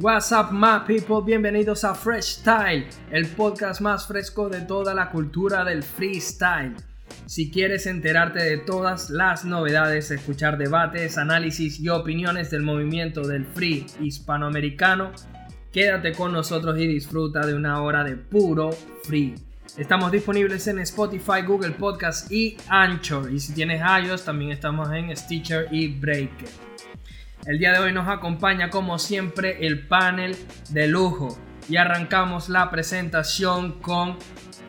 What's up, my people? Bienvenidos a Fresh Style, el podcast más fresco de toda la cultura del freestyle. Si quieres enterarte de todas las novedades, escuchar debates, análisis y opiniones del movimiento del free hispanoamericano, quédate con nosotros y disfruta de una hora de puro free. Estamos disponibles en Spotify, Google Podcast y Anchor. Y si tienes iOS, también estamos en Stitcher y Breaker. El día de hoy nos acompaña como siempre el panel de lujo y arrancamos la presentación con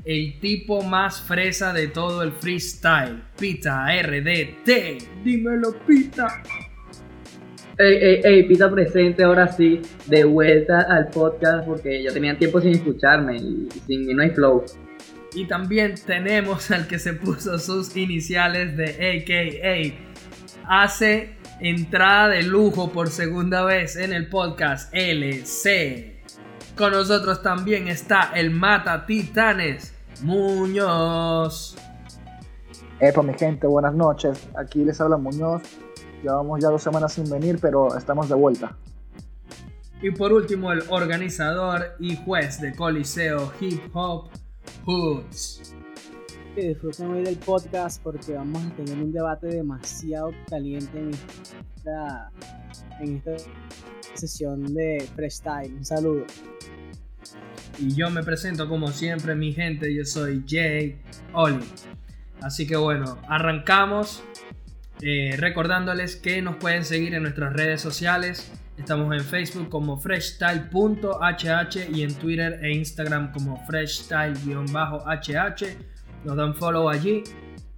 el tipo más fresa de todo el freestyle, Pita RDT. Dímelo, Pita. Ey, ey, ey, Pita presente ahora sí, de vuelta al podcast porque ya tenían tiempo sin escucharme y sin mí no hay flow. Y también tenemos al que se puso sus iniciales de AKA. Hace entrada de lujo por segunda vez en el podcast LC. Con nosotros también está el Mata Titanes Muñoz. Epa, mi gente, buenas noches. Aquí les habla Muñoz. Llevamos ya dos semanas sin venir, pero estamos de vuelta. Y por último, el organizador y juez de Coliseo Hip Hop Hoods que disfruten hoy del podcast porque vamos a tener un debate demasiado caliente en esta, en esta sesión de freestyle. Un saludo. Y yo me presento como siempre, mi gente, yo soy Jay Oli. Así que bueno, arrancamos eh, recordándoles que nos pueden seguir en nuestras redes sociales. Estamos en Facebook como freshstyle.hh y en Twitter e Instagram como freshstyle-hh nos dan follow allí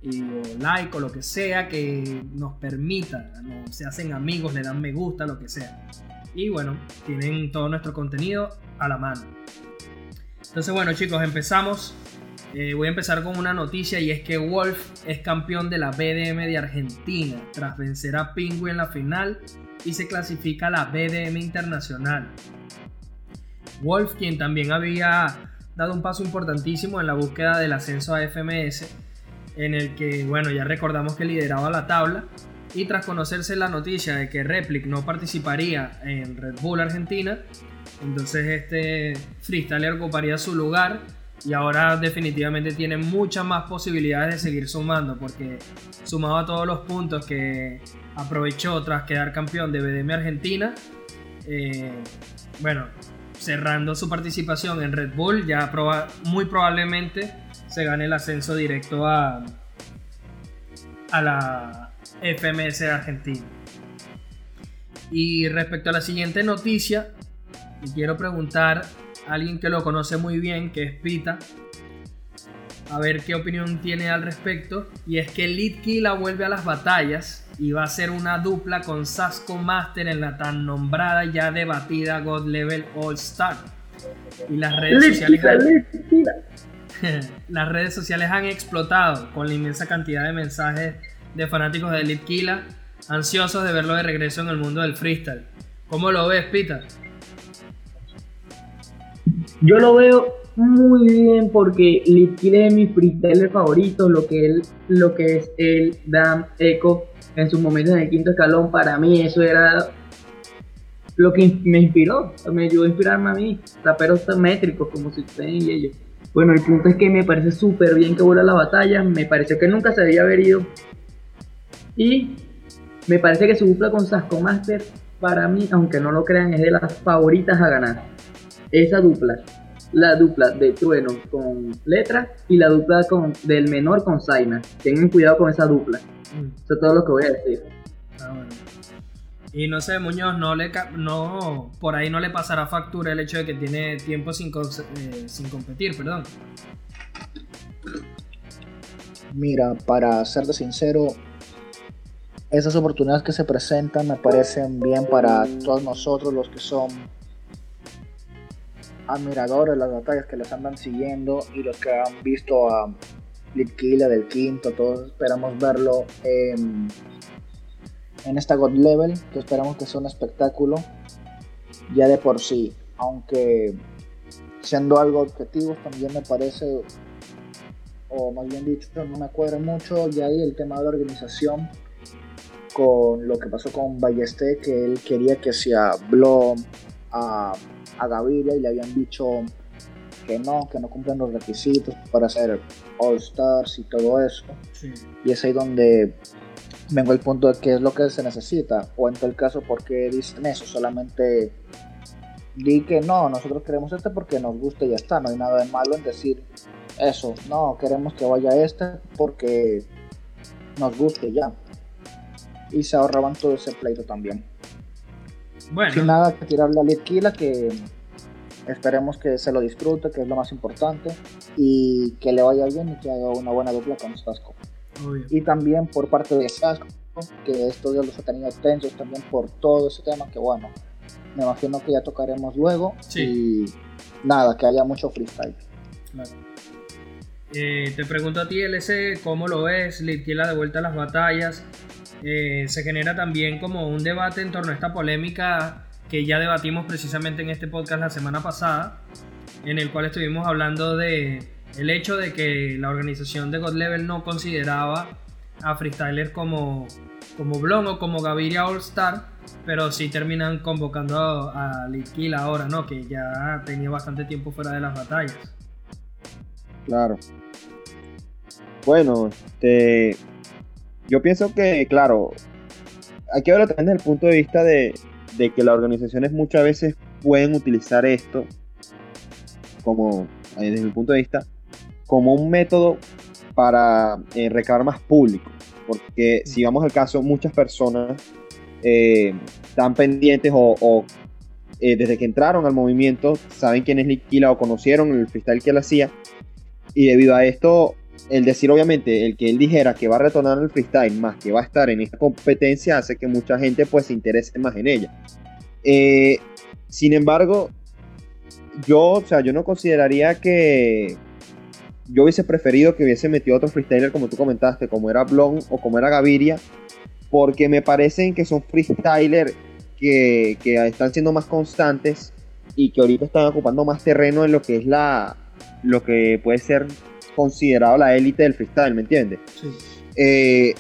y like o lo que sea que nos permita, se hacen amigos, le dan me gusta, lo que sea. Y bueno, tienen todo nuestro contenido a la mano. Entonces bueno chicos, empezamos. Eh, voy a empezar con una noticia y es que Wolf es campeón de la BDM de Argentina tras vencer a Pingüe en la final y se clasifica a la BDM Internacional. Wolf, quien también había dado un paso importantísimo en la búsqueda del ascenso a FMS, en el que, bueno, ya recordamos que lideraba la tabla, y tras conocerse la noticia de que Replic no participaría en Red Bull Argentina, entonces este freestyler ocuparía su lugar y ahora definitivamente tiene muchas más posibilidades de seguir sumando porque sumado a todos los puntos que aprovechó tras quedar campeón de BDM Argentina, eh, bueno, cerrando su participación en Red Bull, ya muy probablemente se gane el ascenso directo a, a la FMS Argentina. Y respecto a la siguiente noticia, quiero preguntar a alguien que lo conoce muy bien, que es Pita, a ver qué opinión tiene al respecto. Y es que Litkila vuelve a las batallas y va a ser una dupla con Sasco Master en la tan nombrada ya debatida God Level All Star. Y las redes sociales han, las redes sociales han explotado con la inmensa cantidad de mensajes de fanáticos de Elite Killa ansiosos de verlo de regreso en el mundo del freestyle. ¿Cómo lo ves, Pita? Yo lo veo muy bien porque Litkila es mi freestyler favorito, lo que, lo que es el Dam Echo en sus momentos en el quinto escalón, para mí eso era lo que me inspiró, me ayudó a inspirarme a mí, raperos métricos como si y ellos. Bueno, el punto es que me parece súper bien que vuelva la batalla, me pareció que nunca se había ido. Y me parece que su dupla con Sasco Master, para mí, aunque no lo crean, es de las favoritas a ganar. Esa dupla, la dupla de Trueno con Letra y la dupla con, del menor con Zaina. Tengan cuidado con esa dupla. Mm. Eso es todo lo que voy a decir. Ah, bueno. Y no sé, Muñoz, no le no, por ahí no le pasará factura el hecho de que tiene tiempo sin, eh, sin competir, perdón. Mira, para serte sincero, esas oportunidades que se presentan me parecen bien para todos nosotros los que son admiradores las batallas que les andan siguiendo y los que han visto a Litkila del quinto, todos esperamos verlo en, en esta God Level, que esperamos que sea un espectáculo ya de por sí, aunque siendo algo objetivo también me parece, o más bien dicho, no me acuerdo mucho ya ahí el tema de la organización con lo que pasó con Balleste, que él quería que sea Blom, a, a Gaviria y le habían dicho que no, que no cumplen los requisitos para ser All Stars y todo eso. Sí. Y es ahí donde vengo al punto de qué es lo que se necesita. O en tal caso, ¿por qué dicen eso? Solamente di que no, nosotros queremos este porque nos gusta y ya está. No hay nada de malo en decir eso. No, queremos que vaya este porque nos guste ya. Y se ahorraban todo ese pleito también. Bueno, Sin nada que tirarle a Litquila, que esperemos que se lo disfrute, que es lo más importante. Y que le vaya bien y que haga una buena dupla con Sasco. y también por parte de Sasco, que estos días los ha tenido tensos también por todo ese tema, que bueno, me imagino que ya tocaremos luego. Sí. Y nada, que haya mucho freestyle. Claro. Eh, te pregunto a ti, LC, ¿cómo lo ves? Litquila de vuelta a las batallas. Eh, se genera también como un debate en torno a esta polémica que ya debatimos precisamente en este podcast la semana pasada, en el cual estuvimos hablando de el hecho de que la organización de God Level no consideraba a freestylers como como Blon o como Gaviria All Star, pero sí terminan convocando a, a ahora, ¿no? Que ya tenía bastante tiempo fuera de las batallas. Claro. Bueno, este, yo pienso que, claro, hay que verlo también desde el punto de vista de, de que las organizaciones muchas veces pueden utilizar esto como, eh, desde mi punto de vista, como un método para eh, recabar más público. Porque si vamos al caso, muchas personas eh, están pendientes o, o, eh, desde que entraron al movimiento saben quién es Liquila o conocieron el freestyle que él hacía. Y debido a esto, el decir obviamente, el que él dijera que va a retornar al freestyle más que va a estar en esta competencia hace que mucha gente pues se interese más en ella. Eh, sin embargo, yo, o sea, yo no consideraría que yo hubiese preferido que hubiese metido otro freestyler como tú comentaste, como era Blon o como era Gaviria, porque me parecen que son freestylers que, que están siendo más constantes y que ahorita están ocupando más terreno en lo que es la lo que puede ser considerado la élite del freestyle, ¿me entiendes? Sí. Eh,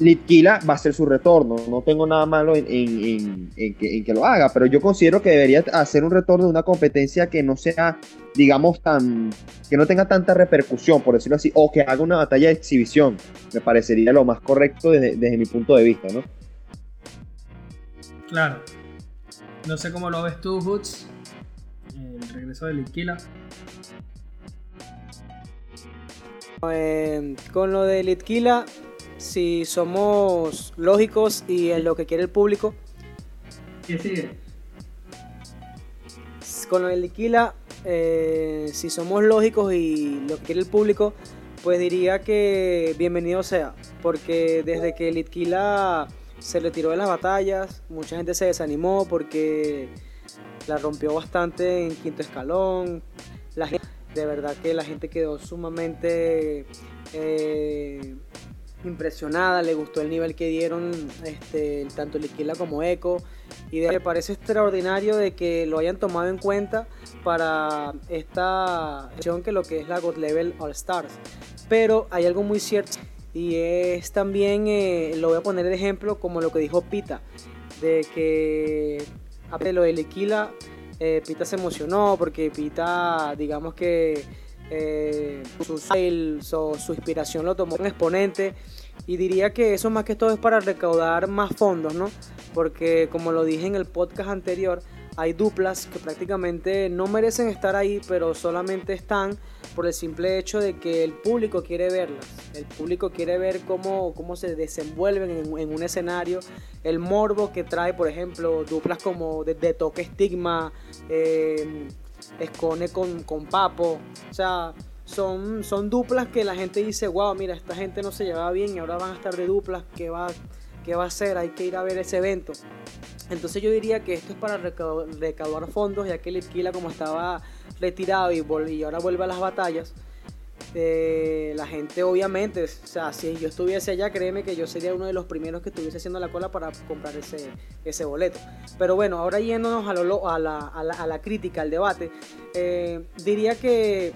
Litquila va a ser su retorno, no tengo nada malo en, en- en- en que, en que lo haga, pero yo considero que debería hacer un retorno de una competencia que no sea, digamos, tan, que no tenga tanta repercusión, por decirlo así, o que haga una batalla de exhibición, me parecería lo más correcto desde, desde mi punto de vista, ¿no? Claro. No sé cómo lo ves tú, Hoods. El regreso de Litquila. Eh, con lo de Litquila, si somos lógicos y en lo que quiere el público, ¿Qué sigue? con lo de Litquila, eh, si somos lógicos y lo que quiere el público, pues diría que bienvenido sea, porque desde que Litquila se retiró de las batallas, mucha gente se desanimó porque la rompió bastante en quinto escalón. La gente, de verdad que la gente quedó sumamente eh, impresionada, le gustó el nivel que dieron este, tanto Litquila como Echo. Y de- me parece extraordinario de que lo hayan tomado en cuenta para esta edición que lo que es la God Level All Stars. Pero hay algo muy cierto y es también, eh, lo voy a poner de ejemplo como lo que dijo Pita, de que a lo de Lequila, eh, Pita se emocionó porque Pita, digamos que eh, su, su inspiración lo tomó un exponente y diría que eso más que todo es para recaudar más fondos, ¿no? Porque como lo dije en el podcast anterior, hay duplas que prácticamente no merecen estar ahí, pero solamente están por el simple hecho de que el público quiere verlas. El público quiere ver cómo, cómo se desenvuelven en, un escenario. El morbo que trae, por ejemplo, duplas como de, de Toque Estigma, eh, Escone con, con Papo. O sea, son, son duplas que la gente dice, wow, mira, esta gente no se llevaba bien y ahora van a estar de duplas. ¿Qué va, qué va a hacer? Hay que ir a ver ese evento. Entonces yo diría que esto es para recau- recaudar fondos, ya que Litquila como estaba retirado y, y ahora vuelve a las batallas, eh, la gente obviamente, o sea, si yo estuviese allá, créeme que yo sería uno de los primeros que estuviese haciendo la cola para comprar ese, ese boleto. Pero bueno, ahora yéndonos a, lo a, la, a la- crítica, al debate, eh, diría que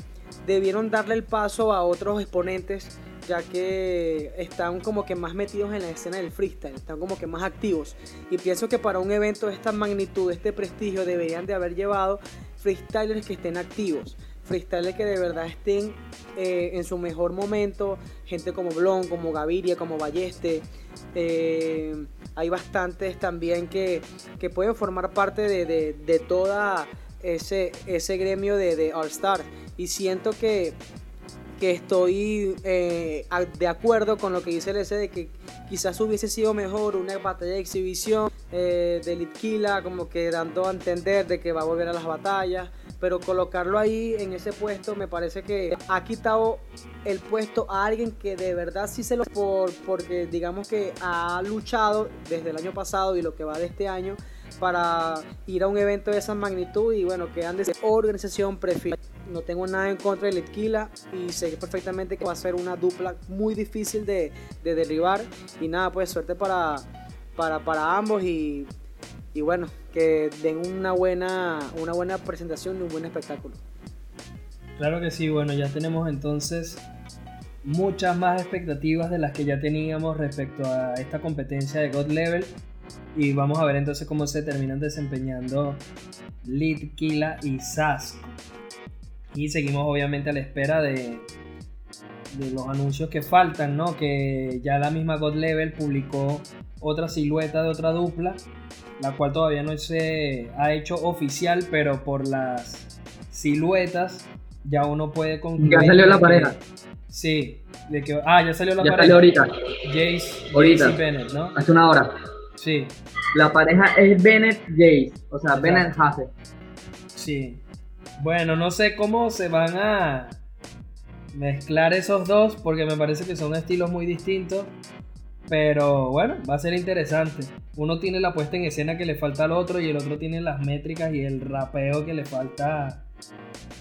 debieron darle el paso a otros exponentes ya que están como que más metidos en la escena del freestyle, están como que más activos. Y pienso que para un evento de esta magnitud, este prestigio, deberían de haber llevado freestylers que estén activos freestylers que de verdad estén eh, en su mejor momento, gente como Blon, como Gaviria, como Balleste. Eh, hay bastantes también que, que pueden formar parte de, de, de toda ese, ese gremio de, de All Star. Y siento que, que estoy eh, de acuerdo con lo que dice el S de que quizás hubiese sido mejor una batalla de exhibición eh, de Litkila, como que dando a entender de que va a volver a las batallas pero colocarlo ahí en ese puesto me parece que ha quitado el puesto a alguien que de verdad sí se lo por porque digamos que ha luchado desde el año pasado y lo que va de este año para ir a un evento de esa magnitud y bueno que ande organización prefiero no tengo nada en contra de Litquila y sé perfectamente que va a ser una dupla muy difícil de, de derribar y nada pues suerte para para, para ambos y y bueno, que den una buena, una buena presentación y un buen espectáculo. Claro que sí, bueno, ya tenemos entonces muchas más expectativas de las que ya teníamos respecto a esta competencia de God Level. Y vamos a ver entonces cómo se terminan desempeñando Lead, Kila y Sasco. Y seguimos obviamente a la espera de, de los anuncios que faltan, ¿no? Que ya la misma God Level publicó otra silueta de otra dupla la cual todavía no se ha hecho oficial, pero por las siluetas ya uno puede concluir. Ya salió la pareja. Sí, de que ah, ya salió la ya pareja. Salió ahorita. Jace, ahorita. Jace y Bennett, ¿no? Hace una hora. Sí. La pareja es Bennett Jace, o sea, Bennett. Sí. Bueno, no sé cómo se van a mezclar esos dos porque me parece que son estilos muy distintos. Pero bueno, va a ser interesante. Uno tiene la puesta en escena que le falta al otro y el otro tiene las métricas y el rapeo que le falta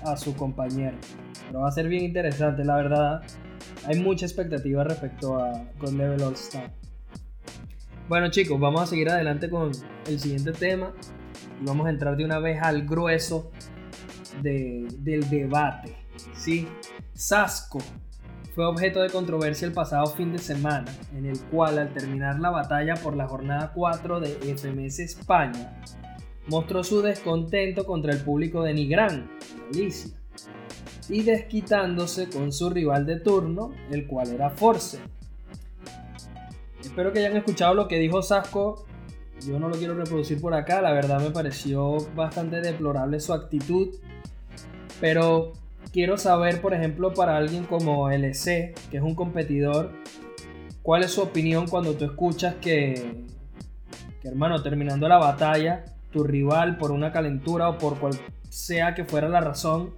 a su compañero. Pero va a ser bien interesante, la verdad. Hay mucha expectativa respecto a con Level All Star. Bueno chicos, vamos a seguir adelante con el siguiente tema y vamos a entrar de una vez al grueso de, del debate. ¿sí? Sasco fue objeto de controversia el pasado fin de semana, en el cual al terminar la batalla por la jornada 4 de FMS España, mostró su descontento contra el público de Nigrán, Galicia, y desquitándose con su rival de turno, el cual era Force. Espero que hayan escuchado lo que dijo Sasco. Yo no lo quiero reproducir por acá, la verdad me pareció bastante deplorable su actitud. Pero quiero saber, por ejemplo, para alguien como LC, que es un competidor, ¿cuál es su opinión cuando tú escuchas que, que, hermano, terminando la batalla, tu rival por una calentura o por cual sea que fuera la razón,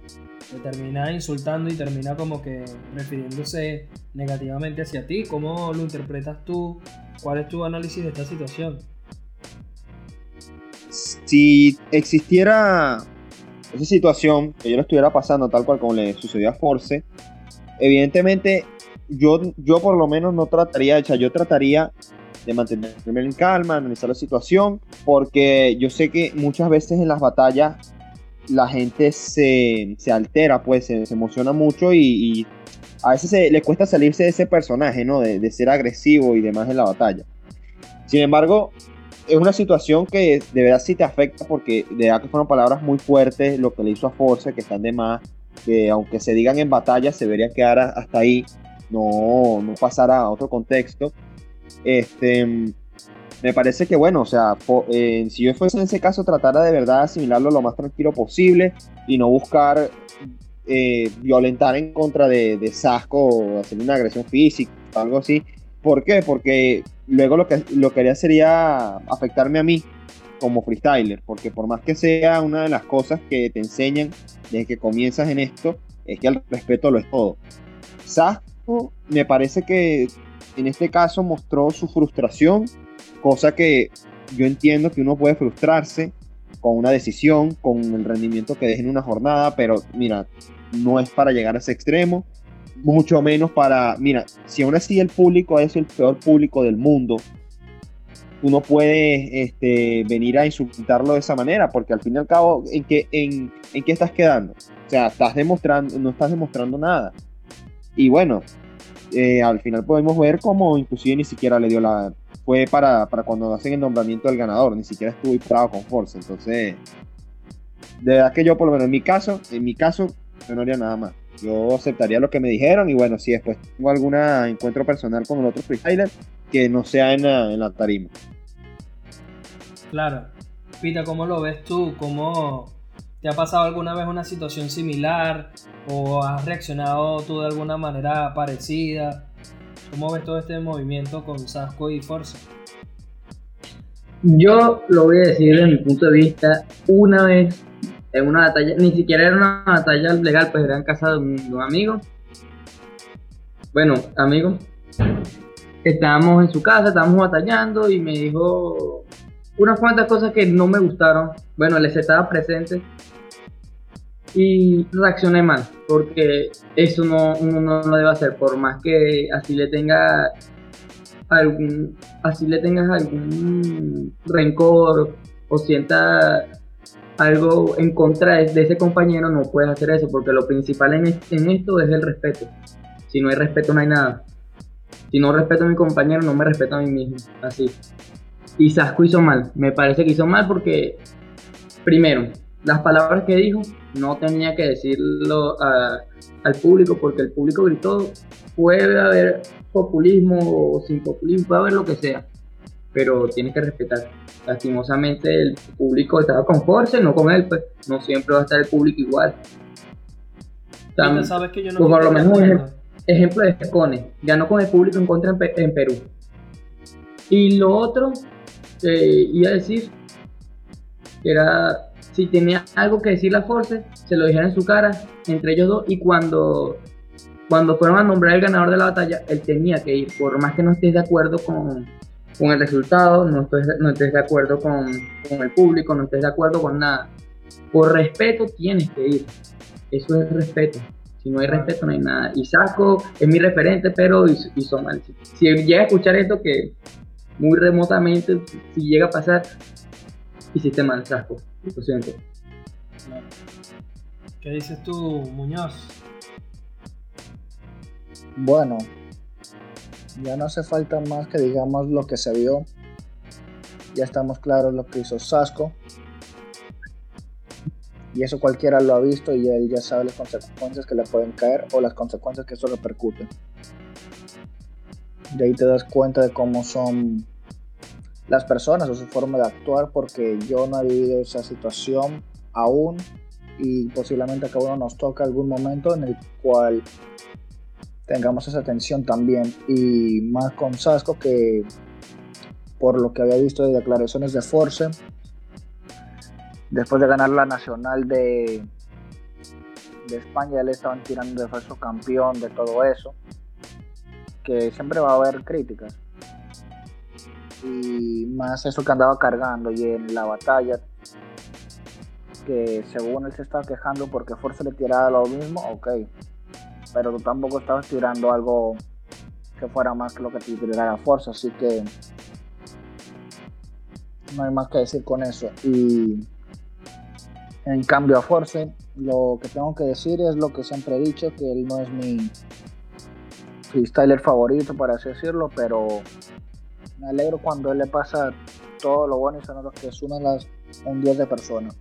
te termina insultando y termina como que refiriéndose negativamente hacia ti? ¿Cómo lo interpretas tú? ¿Cuál es tu análisis de esta situación? Si existiera esa situación, que yo lo estuviera pasando tal cual como le sucedió a Force, evidentemente yo, yo por lo menos no trataría, o sea, yo trataría de mantenerme en calma, analizar la situación, porque yo sé que muchas veces en las batallas la gente se, se altera, pues se, se, emociona mucho y, a veces se, le cuesta salirse de ese personaje, ¿no? De, de, ser agresivo y demás en la batalla. Sin embargo, es una situación que de verdad sí te afecta porque de verdad que fueron palabras muy fuertes lo que le hizo a Force, que están de más, que aunque se digan en batalla se debería quedar hasta ahí, no, no pasar a otro contexto. Este, me parece que bueno, o sea, eh, si yo fuese en ese caso, tratara de verdad asimilarlo lo más tranquilo posible y no buscar eh, violentar en contra de, de Sasco o hacer una agresión física, algo así. ¿Por qué? Porque luego lo que, lo que haría sería afectarme a mí como freestyler, porque por más que sea una de las cosas que te enseñan desde que comienzas en esto, es que el respeto lo es todo. Sasco me parece que en este caso mostró su frustración, cosa que yo entiendo que uno puede frustrarse con una decisión, con el rendimiento que deje en una jornada, pero mira, no es para llegar a ese extremo mucho menos para, mira, si aún así el público es el peor público del mundo, uno puede este, venir a insultarlo de esa manera, porque al fin y al cabo, ¿en qué, en, en qué estás quedando? O sea, estás demostrando, no estás demostrando nada. Y bueno, eh, al final podemos ver como inclusive ni siquiera le dio la... Fue para, para cuando hacen el nombramiento del ganador, ni siquiera estuvo inspirado con Force. Entonces, de verdad que yo por lo menos en mi caso, en mi caso, yo no haría nada más. Yo aceptaría lo que me dijeron y bueno, si después tengo algún encuentro personal con el otro freestyler, que no sea en la, en la tarima. Claro. Pita, ¿cómo lo ves tú? ¿Cómo te ha pasado alguna vez una situación similar? ¿O has reaccionado tú de alguna manera parecida? ¿Cómo ves todo este movimiento con Sasco y Forza? Yo lo voy a decir desde mi punto de vista, una vez en una batalla, ni siquiera era una batalla legal, pues era en casa de un, de un amigo. Bueno, amigo, estábamos en su casa, estábamos batallando y me dijo unas cuantas cosas que no me gustaron. Bueno, les estaba presente y reaccioné mal, porque eso no, uno no lo debe hacer, por más que así le tenga algún, así le tengas algún rencor o sienta algo en contra de, ese compañero, no puedes hacer eso, porque lo principal en, en esto es el respeto. Si no hay respeto, no hay nada. Si no respeto a mi compañero, no me respeto a mí mismo. Así. Y Sasco hizo mal. Me parece que hizo mal porque, primero, las palabras que dijo no tenía que decirlo a- al público porque el público gritó. Puede haber populismo o sin populismo, puede haber lo que sea, pero tienes que respetar. Lastimosamente, el público estaba con Force, no con él, pues no siempre va a estar el público igual. Tam- Pita, ¿sabes que yo no pues, por lo menos acuerdo? ejemplo de Cone, ganó con el público en contra en, en Perú. Y lo otro que iba a decir, que era, si tenía algo que decir la Force, se lo dijeron en su cara, entre ellos dos, y cuando, cuando fueron a nombrar el ganador de la batalla, él tenía que ir, por más que no estés de acuerdo con, con el resultado, no estés, no estés de acuerdo con, con el público, no estés de acuerdo con nada. Por respeto tienes que ir. Eso es respeto. Si no hay respeto, no hay nada. Y Sasco es mi referente, pero hizo, hizo mal. Si llega a escuchar esto, que muy remotamente, si llega a pasar, hiciste mal, Sasco. Lo siento. Claro. ¿Qué dices tú, Muñoz? Bueno, ya no hace falta más que digamos lo que se vio. Ya estamos claros lo que hizo Sasco. Y eso cualquiera lo ha visto y él ya sabe las consecuencias que le pueden caer o las consecuencias que eso repercute. De ahí te das cuenta de cómo son las personas o su forma de actuar porque yo no he vivido esa situación aún y posiblemente a cada uno nos toca algún momento en el cual tengamos esa tensión también. Y más con Sasco que por lo que había visto de declaraciones de Force después de ganar la nacional de de España le estaban tirando de falso campeón de todo eso que siempre va a haber críticas y más eso que andaba cargando y en la batalla que según él se estaba quejando porque Force le tiraba lo mismo ok pero tú tampoco estabas tirando algo que fuera más que lo que te tirara Forza, así que no hay más que decir con eso. Y en cambio a Force, lo que tengo que decir es lo que siempre he dicho, que él no es mi freestyler favorito, por así decirlo, pero me alegro cuando él le pasa todo lo bueno y son los que las un 10 de personas.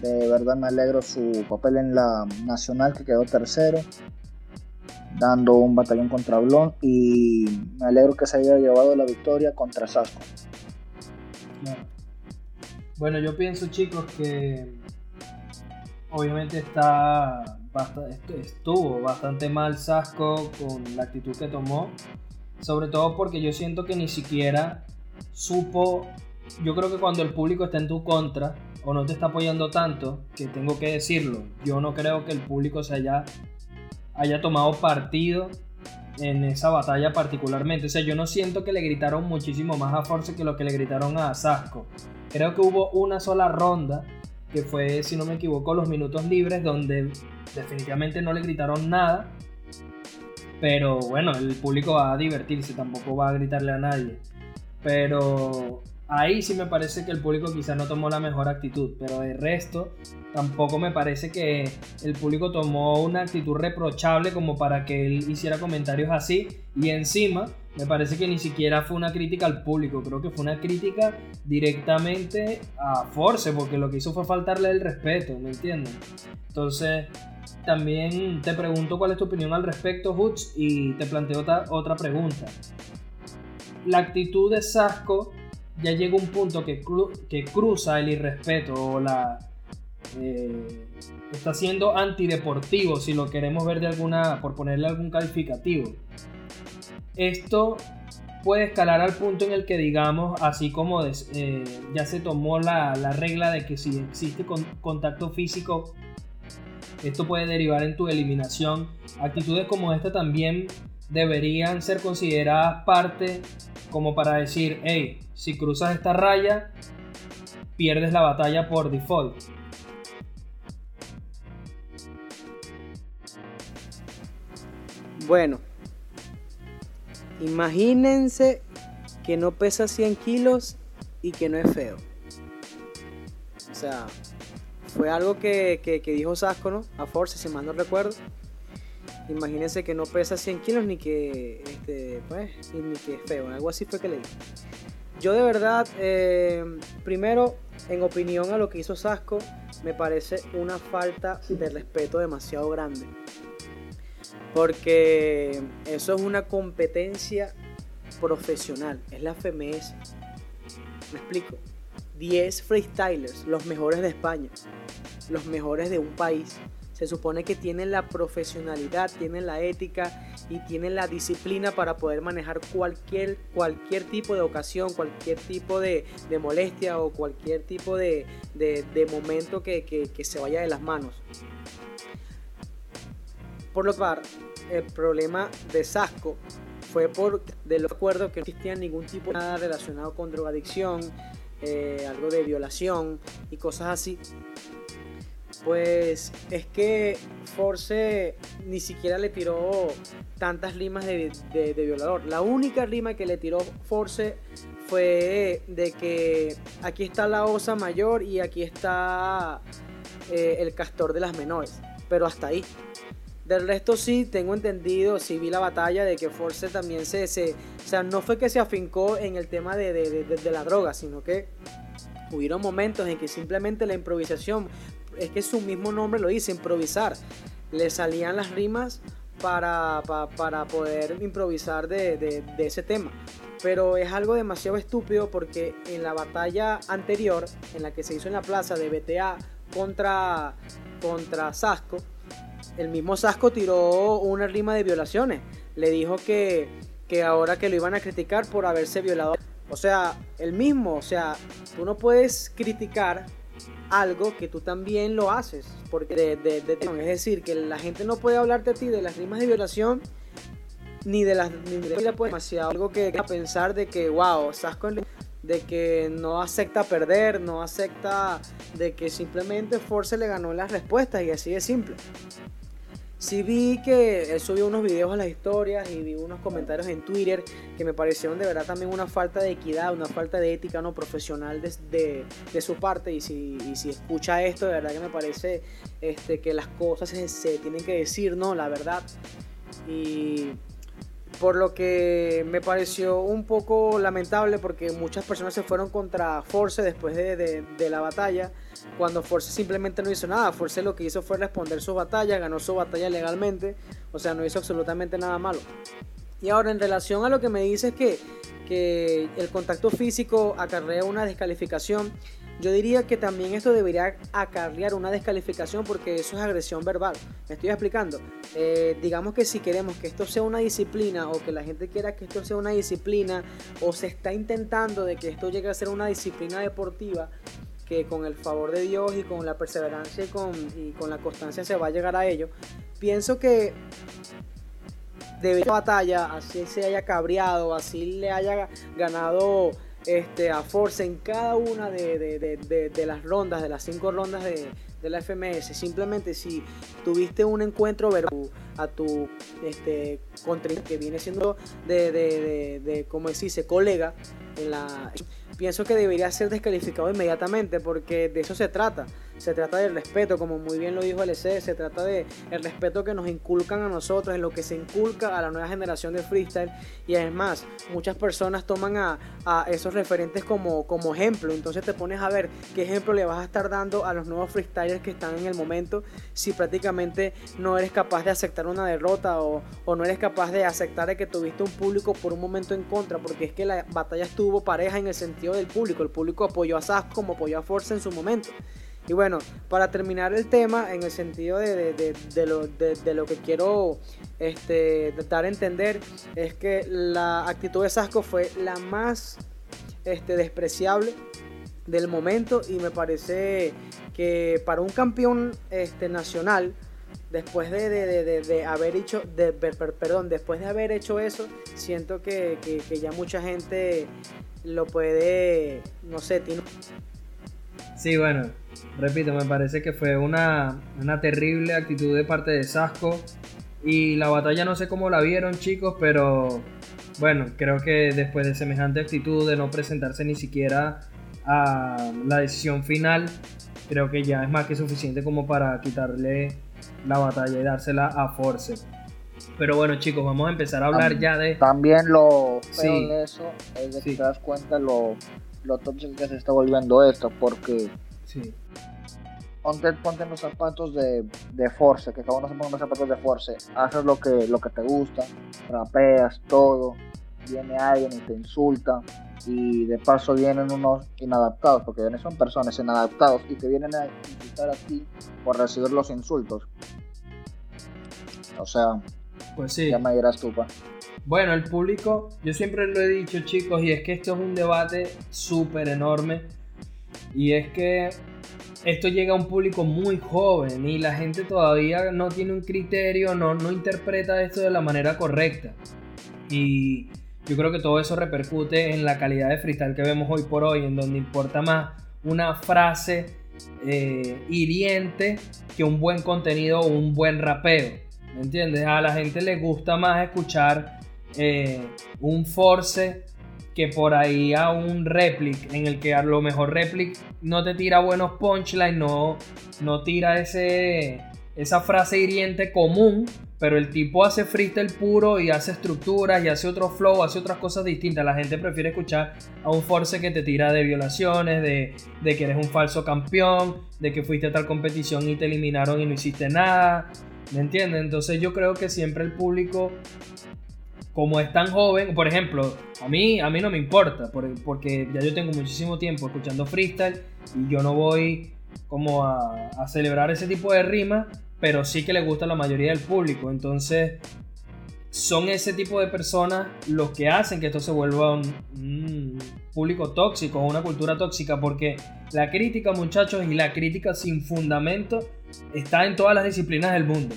De verdad me alegro su papel en la nacional que quedó tercero dando un batallón contra Blon y me alegro que se haya llevado la victoria contra Sasco. Bueno, yo pienso, chicos, que obviamente está bast- est- estuvo bastante mal Sasco con la actitud que tomó. Sobre todo porque yo siento que ni siquiera supo. Yo creo que cuando el público está en tu contra o no te está apoyando tanto, que tengo que decirlo, yo no creo que el público se haya, haya tomado partido en esa batalla particularmente. O sea, yo no siento que le gritaron muchísimo más a Force que lo que le gritaron a Sasco. Creo que hubo una sola ronda, que fue, si no me equivoco, los minutos libres, donde definitivamente no le gritaron nada. Pero bueno, el público va a divertirse, tampoco va a gritarle a nadie. Pero Ahí sí me parece que el público quizás no tomó la mejor actitud, pero el resto tampoco me parece que el público tomó una actitud reprochable como para que él hiciera comentarios así. Y encima, me parece que ni siquiera fue una crítica al público, creo que fue una crítica directamente a Force, porque lo que hizo fue faltarle el respeto, ¿me entienden? Entonces, también te pregunto cuál es tu opinión al respecto, Hutz, y te planteo otra, otra pregunta. La actitud de Sasco ya llega un punto que, que cruza el irrespeto o la... Eh, está siendo antideportivo, si lo queremos ver de alguna, por ponerle algún calificativo. Esto puede escalar al punto en el que digamos, así como eh, ya se tomó la, la, regla de que si existe contacto físico, esto puede derivar en tu eliminación. Actitudes como esta también deberían ser consideradas parte como para decir, hey, si cruzas esta raya, pierdes la batalla por default. Bueno, imagínense que no pesa 100 kilos y que no es feo. O sea, fue algo que, dijo Sasco, ¿no? A Force, si mal no recuerdo. Imagínense que no pesa 100 kilos ni que, este, pues, ni que es feo. Algo así fue que le dije. Yo de verdad, eh, primero, en opinión a lo que hizo Sasco, me parece una falta de respeto demasiado grande. Porque eso es una competencia profesional, es la FMS. Me explico. 10 freestylers, los mejores de España, los mejores de un país se supone que tienen la profesionalidad, tienen la ética y tienen la disciplina para poder manejar cualquier, cualquier tipo de ocasión, cualquier tipo de, molestia o cualquier tipo de, momento que, se vaya de las manos. Por lo cual, el problema de Sasco fue por de lo acuerdo que no existía ningún tipo de nada relacionado con drogadicción, eh, algo de violación y cosas así. Pues es que Force ni siquiera le tiró tantas rimas de, violador. La única rima que le tiró Force fue de que aquí está la osa mayor y aquí está eh, el castor de las menores. Pero hasta ahí. Del resto sí tengo entendido, sí vi la batalla de que Force también se, se o sea, no fue que se afincó en el tema de, de la droga, sino que hubieron momentos en que simplemente la improvisación es que su mismo nombre lo dice, improvisar. Le salían las rimas para, para, poder improvisar de, ese tema. Pero es algo demasiado estúpido porque en la batalla anterior, en la que se hizo en la plaza de BTA contra, contra Sasco, el mismo Sasco tiró una rima de violaciones. Le dijo que, que ahora que lo iban a criticar por haberse violado. O sea, el mismo, o sea, tú no puedes criticar algo que tú también lo haces. Porque de, es decir, que la gente no puede hablarte a ti de las rimas de violación ni de las ni de demasiado algo que a pensar de que wow, con de que no acepta perder, no acepta de que simplemente Force le ganó las respuestas y así de simple. Sí vi que él subió unos videos a las historias y vi unos comentarios en Twitter que me parecieron de verdad también una falta de equidad, una falta de ética no profesional de, de, su parte. Y si, y si, escucha esto, de verdad que me parece este, que las cosas se, se tienen que decir, ¿no? La verdad. Y por lo que me pareció un poco lamentable porque muchas personas se fueron contra Force después de, la batalla, cuando Force simplemente no hizo nada. Force lo que hizo fue responder su batalla, ganó su batalla legalmente, o sea, no hizo absolutamente nada malo. Y ahora en relación a lo que me dices que, que el contacto físico acarrea una descalificación, yo diría que también esto debería acarrear una descalificación porque eso es agresión verbal. Me estoy explicando. Eh, digamos que si queremos que esto sea una disciplina o que la gente quiera que esto sea una disciplina o se está intentando de que esto llegue a ser una disciplina deportiva, que con el favor de Dios y con la perseverancia y con, y con la constancia se va a llegar a ello, pienso que de batalla, así se haya cabreado, así le haya ganado este, a Force en cada una de, las rondas, de las cinco rondas de, la FMS. Simplemente si tuviste un encuentro a tu este, que viene siendo de, como decirse, colega, en la, pienso que debería ser descalificado inmediatamente porque de eso se trata. Se trata del respeto, como muy bien lo dijo LC, se trata de respeto que nos inculcan a nosotros, en lo que se inculca a la nueva generación de freestyle. Y además, muchas personas toman a, esos referentes como, como ejemplo. Entonces te pones a ver qué ejemplo le vas a estar dando a los nuevos freestylers que están en el momento si prácticamente no eres capaz de aceptar una derrota o, no eres capaz de aceptar de que tuviste un público por un momento en contra, porque es que la batalla estuvo pareja en el sentido del público. El público apoyó a Sas como apoyó a Force en su momento. Y bueno, para terminar el tema, en el sentido de, de, de, lo, de, lo, que quiero este, dar a entender, es que la actitud de Sasco fue la más este, despreciable del momento y me parece que para un campeón este, nacional, después de, de, haber hecho, de, perdón, después de haber hecho eso, siento que, que, que ya mucha gente lo puede, no sé, tiene... Sí, bueno, repito, me parece que fue una, una terrible actitud de parte de Sasco. Y la batalla no sé cómo la vieron chicos, pero bueno, creo que después de semejante actitud de no presentarse ni siquiera a la decisión final, creo que ya es más que suficiente como para quitarle la batalla y dársela a Force. Pero bueno chicos, vamos a empezar a hablar ya de... También lo feo de eso es de que te das cuenta lo, lo tóxico que se está volviendo esto, porque... Sí. Ponte, ponte en los zapatos de, de Force, que cada uno se pone en los zapatos de Force, haces lo que, lo que te gusta, rapeas todo, viene alguien y te insulta, y de paso vienen unos inadaptados, porque son personas inadaptados y te vienen a insultar a ti por recibir los insultos. O sea, pues sí. ya me dirás tú, pa. Bueno, el público, yo siempre lo he dicho chicos, y es que esto es un debate súper enorme, y es que esto llega a un público muy joven y la gente todavía no tiene un criterio, no, no interpreta esto de la manera correcta. Y yo creo que todo eso repercute en la calidad de freestyle que vemos hoy por hoy, en donde importa más una frase eh, hiriente que un buen contenido o un buen rapeo. ¿Me entiendes? A la gente le gusta más escuchar eh, un force que por ahí a un replic en el que a lo mejor replic no te tira buenos punchlines, no, no tira ese, esa frase hiriente común, pero el tipo hace freestyle puro y hace estructuras y hace otro flow, hace otras cosas distintas. La gente prefiere escuchar a un Force que te tira de violaciones, de, de que eres un falso campeón, de que fuiste a tal competición y te eliminaron y no hiciste nada. ¿Me entiendes? Entonces yo creo que siempre el público como es tan joven, por ejemplo, a mí, a mí no me importa, porque ya yo tengo muchísimo tiempo escuchando freestyle y yo no voy como a, celebrar ese tipo de rimas, pero sí que le gusta a la mayoría del público. Entonces, son ese tipo de personas los que hacen que esto se vuelva un, público tóxico, una cultura tóxica, porque la crítica, muchachos, y la crítica sin fundamento está en todas las disciplinas del mundo.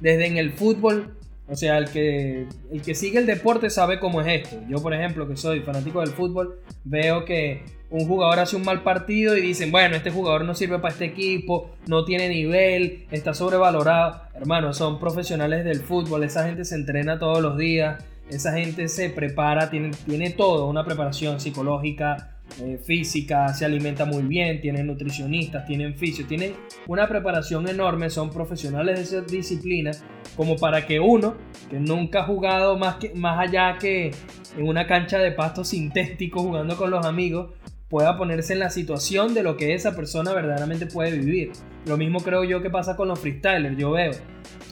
Desde en el fútbol o sea, el que, el que sigue el deporte sabe cómo es esto. Yo, por ejemplo, que soy fanático del fútbol, veo que un jugador hace un mal partido y dicen, bueno, este jugador no sirve para este equipo, no tiene nivel, está sobrevalorado. Hermano, son profesionales del fútbol, esa gente se entrena todos los días, esa gente se prepara, tiene, tiene todo, una preparación psicológica, eh, física, se alimenta muy bien, tienen nutricionistas, tienen fisio, tienen una preparación enorme, son profesionales de esa disciplina, como para que uno, que nunca ha jugado más, que, más allá que en una cancha de pasto sintético jugando con los amigos, pueda ponerse en la situación de lo que esa persona verdaderamente puede vivir. Lo mismo creo yo que pasa con los freestylers. Yo veo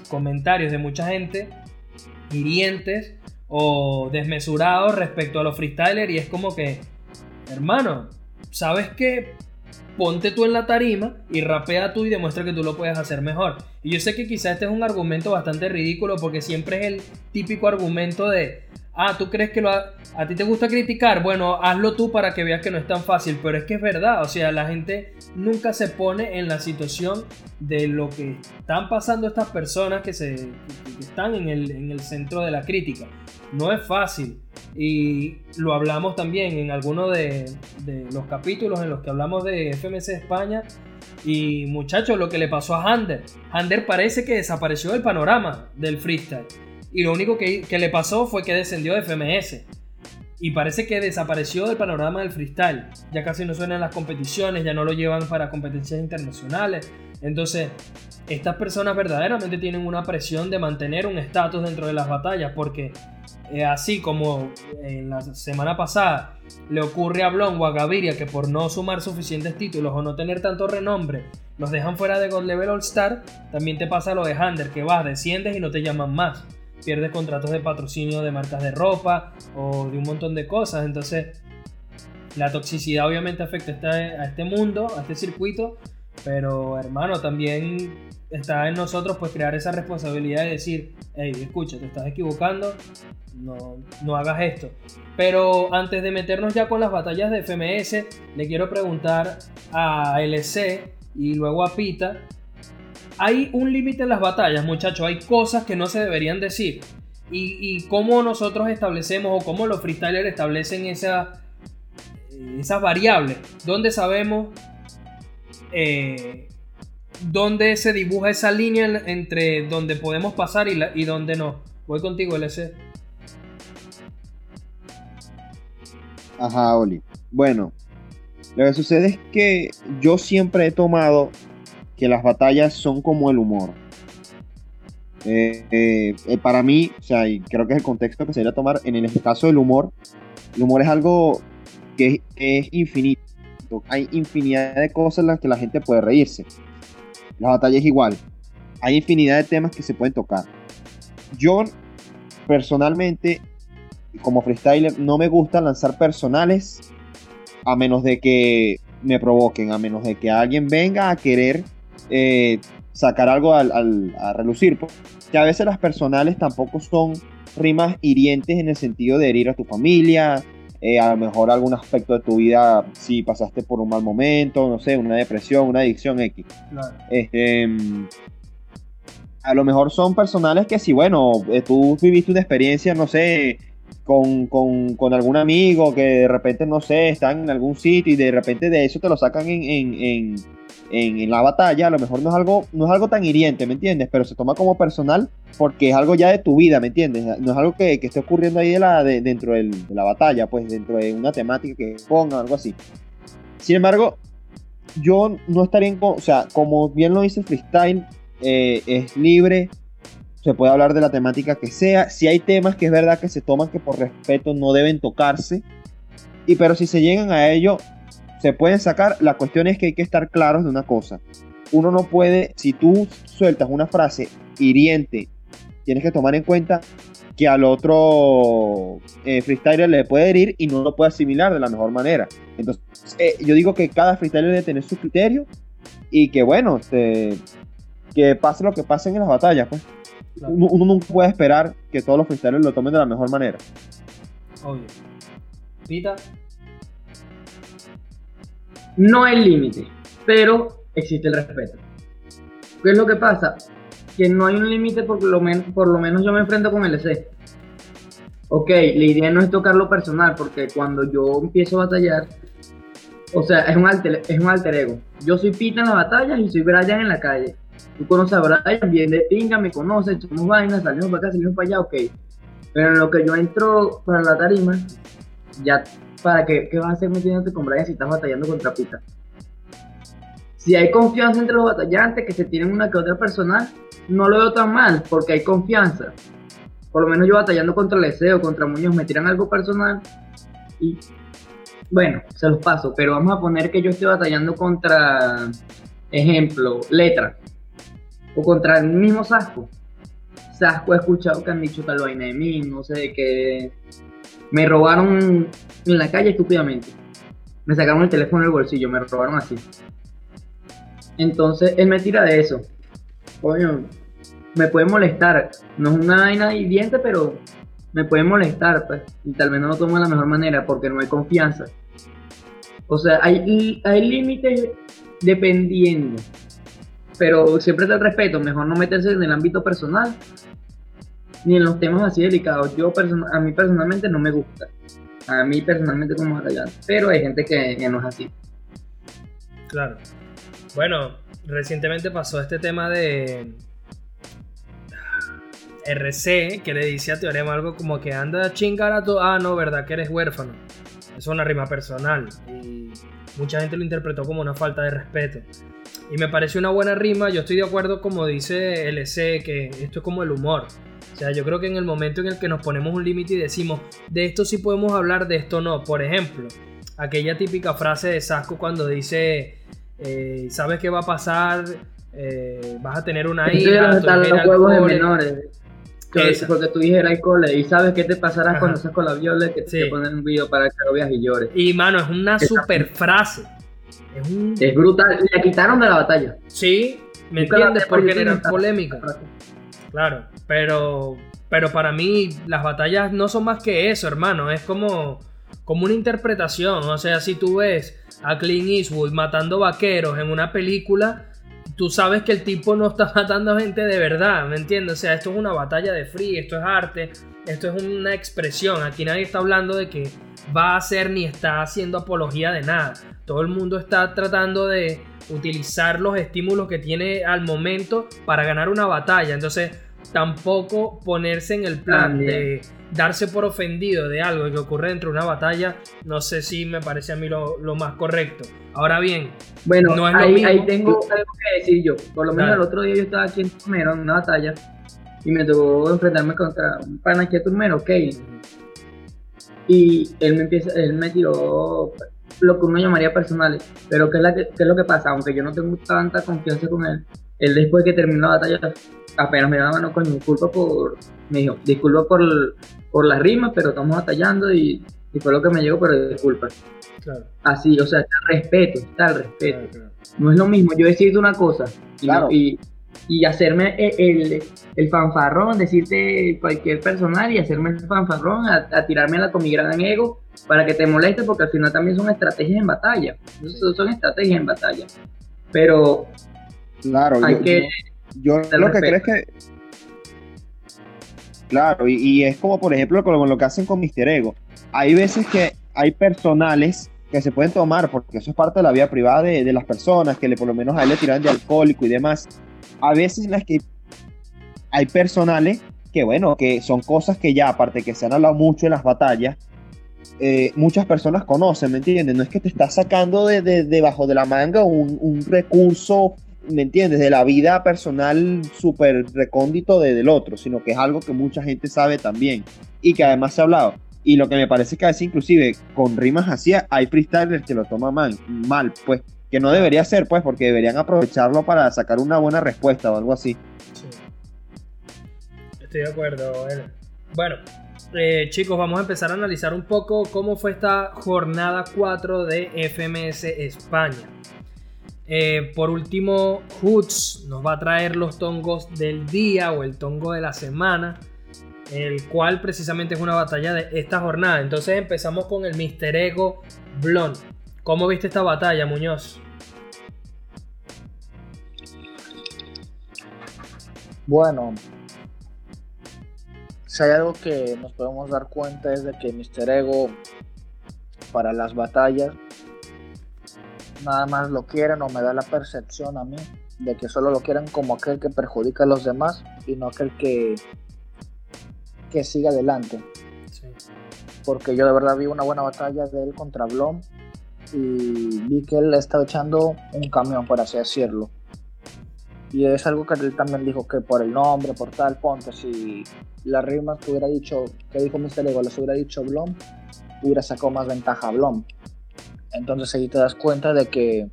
comentarios de mucha gente hirientes o desmesurados respecto a los freestylers y es como que hermano, ¿sabes qué? Ponte tú en la tarima y rapea tú y demuestra que tú lo puedes hacer mejor. Y yo sé que quizás este es un argumento bastante ridículo porque siempre es el típico argumento de, ah, tú crees que lo a, ti te gusta criticar, bueno, hazlo tú para que veas que no es tan fácil, pero es que es verdad, o sea, la gente nunca se pone en la situación de lo que están pasando estas personas que, se, están en el, en el centro de la crítica. No es fácil. Y lo hablamos también en alguno de, los capítulos en los que hablamos de FMC España. Y muchachos, lo que le pasó a Hander. Hander parece que desapareció del panorama del freestyle. Y lo único que, le pasó fue que descendió de FMS. y parece que desapareció del panorama del freestyle. Ya casi no suena en las competiciones, ya no lo llevan para competencias internacionales. Entonces, estas personas verdaderamente tienen una presión de mantener un estatus dentro de las batallas, porque eh, así como en la semana pasada le ocurre a Blon o a Gaviria que por no sumar suficientes títulos o no tener tanto renombre los dejan fuera de God Level All Star, también te pasa lo de Hander, que vas, desciendes y no te llaman más. Pierdes contratos de patrocinio de marcas de ropa o de un montón de cosas. Entonces, la toxicidad obviamente afecta a este mundo, a este circuito, pero hermano, también está en nosotros pues crear esa responsabilidad de decir, hey, escucha, te estás equivocando, no, no hagas esto. Pero antes de meternos ya con las batallas de FMS, le quiero preguntar a LC y luego a Pita, hay un límite en las batallas, muchachos, hay cosas que no se deberían decir. Y, cómo nosotros establecemos o cómo los freestylers establecen esa, esas variables, donde sabemos eh, dónde se dibuja esa línea entre donde podemos pasar y, la, y donde no. Voy contigo, LC. Ajá, Oli. Bueno, lo que sucede es que yo siempre he tomado que las batallas son como el humor. Eh, eh, eh, para mí, o sea, y creo que es el contexto que se debería tomar en el caso del humor, el humor es algo que es, infinito. Hay infinidad de cosas en las que la gente puede reírse. La batalla es igual. Hay infinidad de temas que se pueden tocar. Yo, personalmente, como freestyler, no me gusta lanzar personales a menos de que me provoquen, a menos de que alguien venga a querer eh, sacar algo al, a relucir. Que a veces las personales tampoco son rimas hirientes en el sentido de herir a tu familia, eh, a lo mejor algún aspecto de tu vida, si pasaste por un mal momento, no sé, una depresión, una adicción X. Este, a lo mejor son personales que si, bueno, eh, tú viviste una experiencia, no sé, con, con, algún amigo que de repente, no sé, están en algún sitio y de repente de eso te lo sacan en, en, en, la batalla, a lo mejor no es, algo, no es algo tan hiriente, ¿me entiendes? Pero se toma como personal porque es algo ya de tu vida, ¿me entiendes? No es algo que, que esté ocurriendo ahí de la, de, dentro de la batalla, pues dentro de una temática que ponga, algo así. Sin embargo, yo no estaría en... O sea, como bien lo dice Freestyle, eh, es libre, se puede hablar de la temática que sea. Si hay temas que es verdad que se toman que por respeto no deben tocarse, y pero si se llegan a ello, se pueden sacar. La cuestión es que hay que estar claros de una cosa. Uno no puede, si tú sueltas una frase hiriente, tienes que tomar en cuenta que al otro eh, freestyler le puede herir y no lo puede asimilar de la mejor manera. Entonces, eh, yo digo que cada freestyler debe tener su criterio y que, bueno, este, que pase lo que pase en las batallas, pues. Uno, uno, nunca puede esperar que todos los freestylers lo tomen de la mejor manera. Obvio. Pita, no hay límite, pero existe el respeto. ¿Qué es lo que pasa? Que no hay un límite porque lo por lo menos yo me enfrento con el EC. Ok, la idea no es tocar lo personal, porque cuando yo empiezo a batallar, o sea, es un alter, es un alter ego. Yo soy Pita en las batallas y soy Brian en la calle. Tú conoces a Brian, bien de pinga, me conoces, echamos vainas, salimos para acá, salimos para allá, ok. Pero en lo que yo entro para la tarima, ya ¿para qué, qué vas a hacer metiéndote con Brian si estás batallando contra Pita? Si hay confianza entre los batallantes que se tienen una que otra personal, no lo veo tan mal, porque hay confianza. Por lo menos yo batallando contra Leseo, contra Muñoz, me tiran algo personal y bueno, se los paso, pero vamos a poner que yo estoy batallando contra, ejemplo, Letra, o contra el mismo Sasco. Sasco he escuchado que han dicho tal vaina de mí, no sé de qué me robaron en la calle estúpidamente. Me sacaron el teléfono del bolsillo, me robaron así. Entonces él me tira de eso. Coño, me puede molestar. No es una vaina hiriente, pero me puede molestar, pues. Y tal vez no lo tomo de la mejor manera porque no hay confianza. O sea, hay, hay límites dependiendo. Pero siempre te respeto. Mejor no meterse en el ámbito personal ni en los temas así delicados. Yo a mí personalmente no me gusta. A mí personalmente como batallar. Pero hay gente que, no es así. Claro. Bueno, recientemente pasó este tema de... RC, que le dice a Teorema algo como que anda a chingar a tu. Ah, no, verdad que eres huérfano. Es una rima personal. Y mucha gente lo interpretó como una falta de respeto. Y me pareció una buena rima. Yo estoy de acuerdo, como dice LC, que esto es como el humor. O sea, yo creo que en el momento en el que nos ponemos un límite y decimos, de esto sí podemos hablar, de esto no. Por ejemplo, aquella típica frase de Sasco cuando dice, eh, ¿sabes qué va a pasar? Eh, vas a tener una hija, hija los juegos de menores. Esa. Porque tú dijeras cole y sabes qué te pasará Ajá. cuando seas con la viola que Sí. te ponen un video para que lo veas y llores. Y mano, es una Esa- super frase. Es un... Es brutal. La quitaron de la batalla. Sí, ¿me Nunca entiendes? había Por podido generar polémica. Claro, pero, pero para mí las batallas no son más que eso, hermano. Es como, como una interpretación. O sea, si tú ves a Clint Eastwood matando vaqueros en una película, tú sabes que el tipo no está matando gente de verdad, ¿me entiendes? O sea, esto es una batalla de free, esto es arte, esto es una expresión. Aquí nadie está hablando de que va a hacer ni está haciendo apología de nada. Todo el mundo está tratando de utilizar los estímulos que tiene al momento para ganar una batalla. Entonces, tampoco ponerse en el plan También. de darse por ofendido de algo que ocurre dentro de una batalla, no sé si me parece a mí lo, lo más correcto. Ahora bien, Bueno, No es lo ahí, mismo. ahí tengo algo que decir yo. Por lo menos Dale. el otro día yo estaba aquí en Turmero en una batalla y me tocó enfrentarme contra un pana aquí en Turmero. Y él me empieza, él me tiró lo que uno llamaría personales. Pero ¿qué es, la que- qué es lo que pasa? Aunque yo no tengo tanta confianza con él, él después que terminó la batalla, apenas me dio la mano, coño, disculpa por, me dijo, disculpa por, por las rimas, pero estamos batallando y, y fue lo que me llegó, pero disculpa. claro, Así, o sea, está el respeto, está el respeto. claro, claro. No es lo mismo yo decirte una cosa y, no- Claro. y, y hacerme el, el, el fanfarrón, decirte cualquier personal y hacerme el fanfarrón, a, a tirarme la con mi gran ego para que te moleste, porque al final también son estrategias en batalla. Eso Son estrategias en batalla. Pero Claro, hay yo, que. yo Te lo que creo es que. Claro, y, y es como por ejemplo con lo que hacen con Mister Ego. Hay veces que hay personales que se pueden tomar, porque eso es parte de la vida privada de, de las personas, que le, por lo menos a él le tiran de alcohólico y demás. A veces las que hay personales que, bueno, que son cosas que ya, aparte que se han hablado mucho en las batallas, eh, muchas personas conocen, ¿me entiendes? No es que te estás sacando de, de- debajo de la manga un, un recurso, ¿me entiendes? De la vida personal súper recóndito de- del otro, sino que es algo que mucha gente sabe también y que además se ha hablado. Y lo que me parece que a veces inclusive con rimas así hay freestylers que lo toman mal, mal, pues, que no debería ser, pues, porque deberían aprovecharlo para sacar una buena respuesta o algo así. Sí. Estoy de acuerdo. Eder. Bueno, eh, chicos, vamos a empezar a analizar un poco cómo fue esta jornada 4 de FMS España. Eh, por último, Hoots nos va a traer los tongos del día o el tongo de la semana, el cual precisamente es una batalla de esta jornada. Entonces empezamos con el Mister Ego Blonde. ¿Cómo viste esta batalla, Muñoz? Bueno, si hay algo que nos podemos dar cuenta es de que Mr. Ego para las batallas nada más lo quieren o me da la percepción a mí de que solo lo quieren como aquel que perjudica a los demás y no aquel que que siga adelante Sí. porque yo de verdad vi una buena batalla de él contra Blom y vi que él estaba echando un camión, por así decirlo. Y es algo que él también dijo que por el nombre, por tal, ponte, si las rimas que hubiera dicho, que dijo Mr. Ego, les hubiera dicho Blom, hubiera sacado más ventaja a Blom. Entonces ahí te das cuenta de que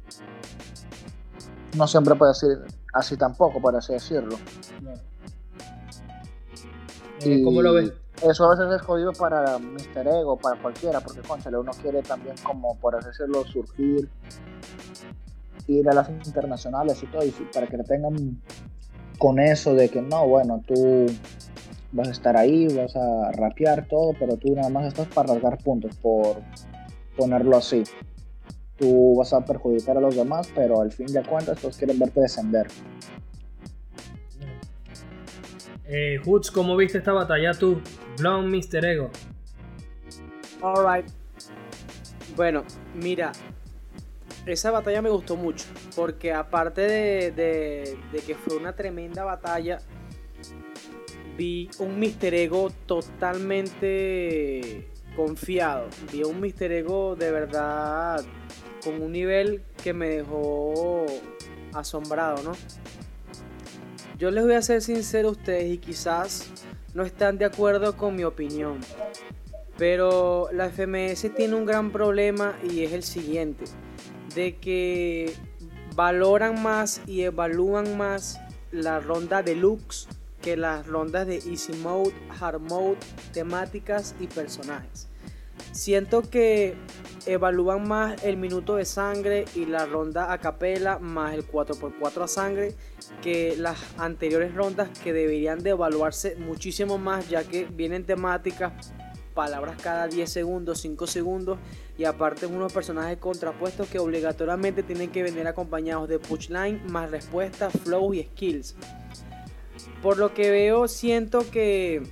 no siempre puede ser así tampoco, por así decirlo. Eh, ¿Cómo lo ves? Eso a veces es jodido para Mr. Ego, para cualquiera, porque conchale, uno quiere también como, por así decirlo, surgir, ir a las internacionales y todo, y para que le tengan con eso de que no, bueno, tú vas a estar ahí, vas a rapear todo, pero tú nada más estás para rasgar puntos, por ponerlo así. Tú vas a perjudicar a los demás, pero al fin de cuentas todos quieren verte descender. Eh, Hoots, ¿cómo viste esta batalla tú? Blonde, Mister Ego. Alright. Bueno, mira, esa batalla me gustó mucho, porque aparte de, de- que fue una tremenda batalla, vi un Mister Ego totalmente confiado. Vi un Mister Ego de verdad con un nivel que me dejó asombrado, ¿no? Yo les voy a ser sincero a ustedes y quizás no están de acuerdo con mi opinión. Pero la FMS tiene un gran problema y es el siguiente. De que valoran más y evalúan más la ronda deluxe que las rondas de Easy Mode, Hard Mode, temáticas y personajes. Siento que evalúan más el minuto de sangre y la ronda a capela más el 4x4 a sangre que las anteriores rondas que deberían de evaluarse muchísimo más ya que vienen temáticas, palabras cada 10 segundos, 5 segundos y aparte unos personajes contrapuestos que obligatoriamente tienen que venir acompañados de punchline más respuestas, flow y skills. Por lo que veo, siento que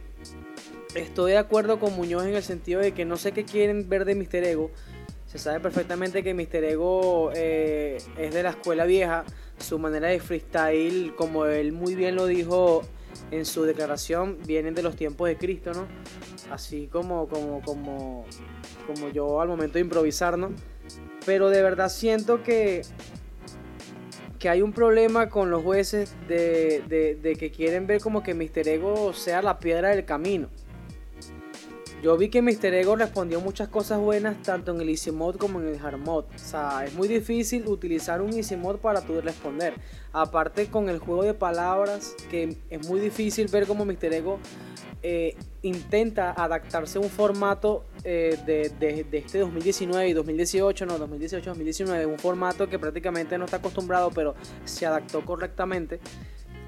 estoy de acuerdo con Muñoz en el sentido de que no sé qué quieren ver de Mister Ego. Se sabe perfectamente que Mister Ego eh, es de la escuela vieja. Su manera de freestyle, como él muy bien lo dijo en su declaración, vienen de los tiempos de Cristo, ¿no? Así como, como, como, como yo al momento de improvisar, ¿no? Pero de verdad siento que que hay un problema con los jueces de, de, que quieren ver como que Mister Ego sea la piedra del camino. Yo vi que Mr. Ego respondió muchas cosas buenas tanto en el Easy Mode como en el Hard Mode. O sea, es muy difícil utilizar un Easy Mode para tú responder. Aparte con el juego de palabras, que es muy difícil ver cómo Mr. Ego eh, intenta adaptarse a un formato eh, de, de, este 2019 y 2018, no, 2018-2019, un formato que prácticamente no está acostumbrado, pero se adaptó correctamente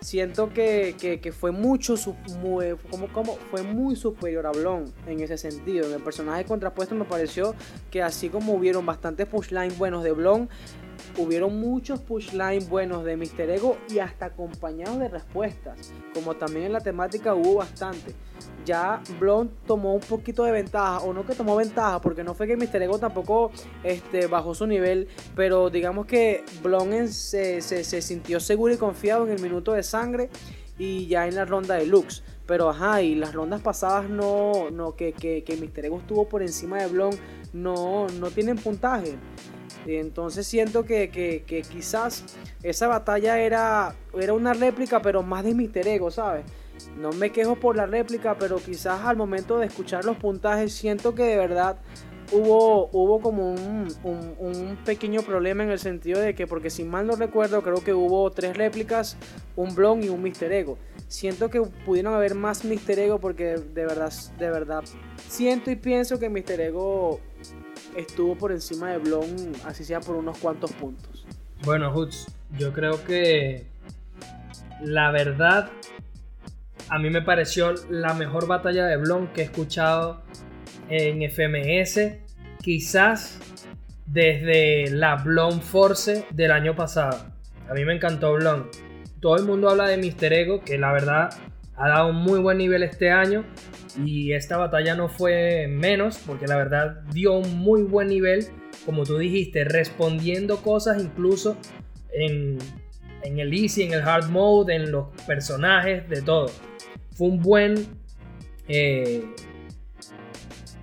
siento que, fue mucho muy, como, como, fue muy superior a Blon en ese sentido. En el personaje contrapuesto me pareció que así como hubieron bastantes pushlines buenos de Blon, hubieron muchos pushlines buenos de Mr. Ego y hasta acompañados de respuestas. Como también en la temática hubo bastante ya Blond tomó un poquito de ventaja, o no que tomó ventaja, porque no fue que Mr. Ego tampoco este, bajó su nivel, pero digamos que Blond se, se, sintió seguro y confiado en el minuto de sangre y ya en la ronda de Lux. Pero ajá, y las rondas pasadas no, no que, que, que Mr. Ego estuvo por encima de Blond, no, no tienen puntaje. Entonces siento que, que, quizás esa batalla era, era una réplica, pero más de Mr. Ego, ¿sabes? No me quejo por la réplica, pero quizás al momento de escuchar los puntajes siento que de verdad hubo, hubo como un, pequeño problema en el sentido de que, porque si mal no recuerdo, creo que hubo tres réplicas, un Blon y un Mister Ego. Siento que pudieron haber más Mister Ego porque de verdad, de verdad, siento y pienso que Mister Ego estuvo por encima de Blon, así sea por unos cuantos puntos. Bueno, Hoots, yo creo que la verdad a mí me pareció la mejor batalla de Blon que he escuchado en FMS, quizás desde la Blon Force del año pasado. A mí me encantó Blon. Todo el mundo habla de Mister Ego, que la verdad ha dado un muy buen nivel este año. Y esta batalla no fue menos, porque la verdad dio un muy buen nivel, como tú dijiste, respondiendo cosas incluso en, el easy, en el hard mode, en los personajes, de todo. Fue un buen. Eh,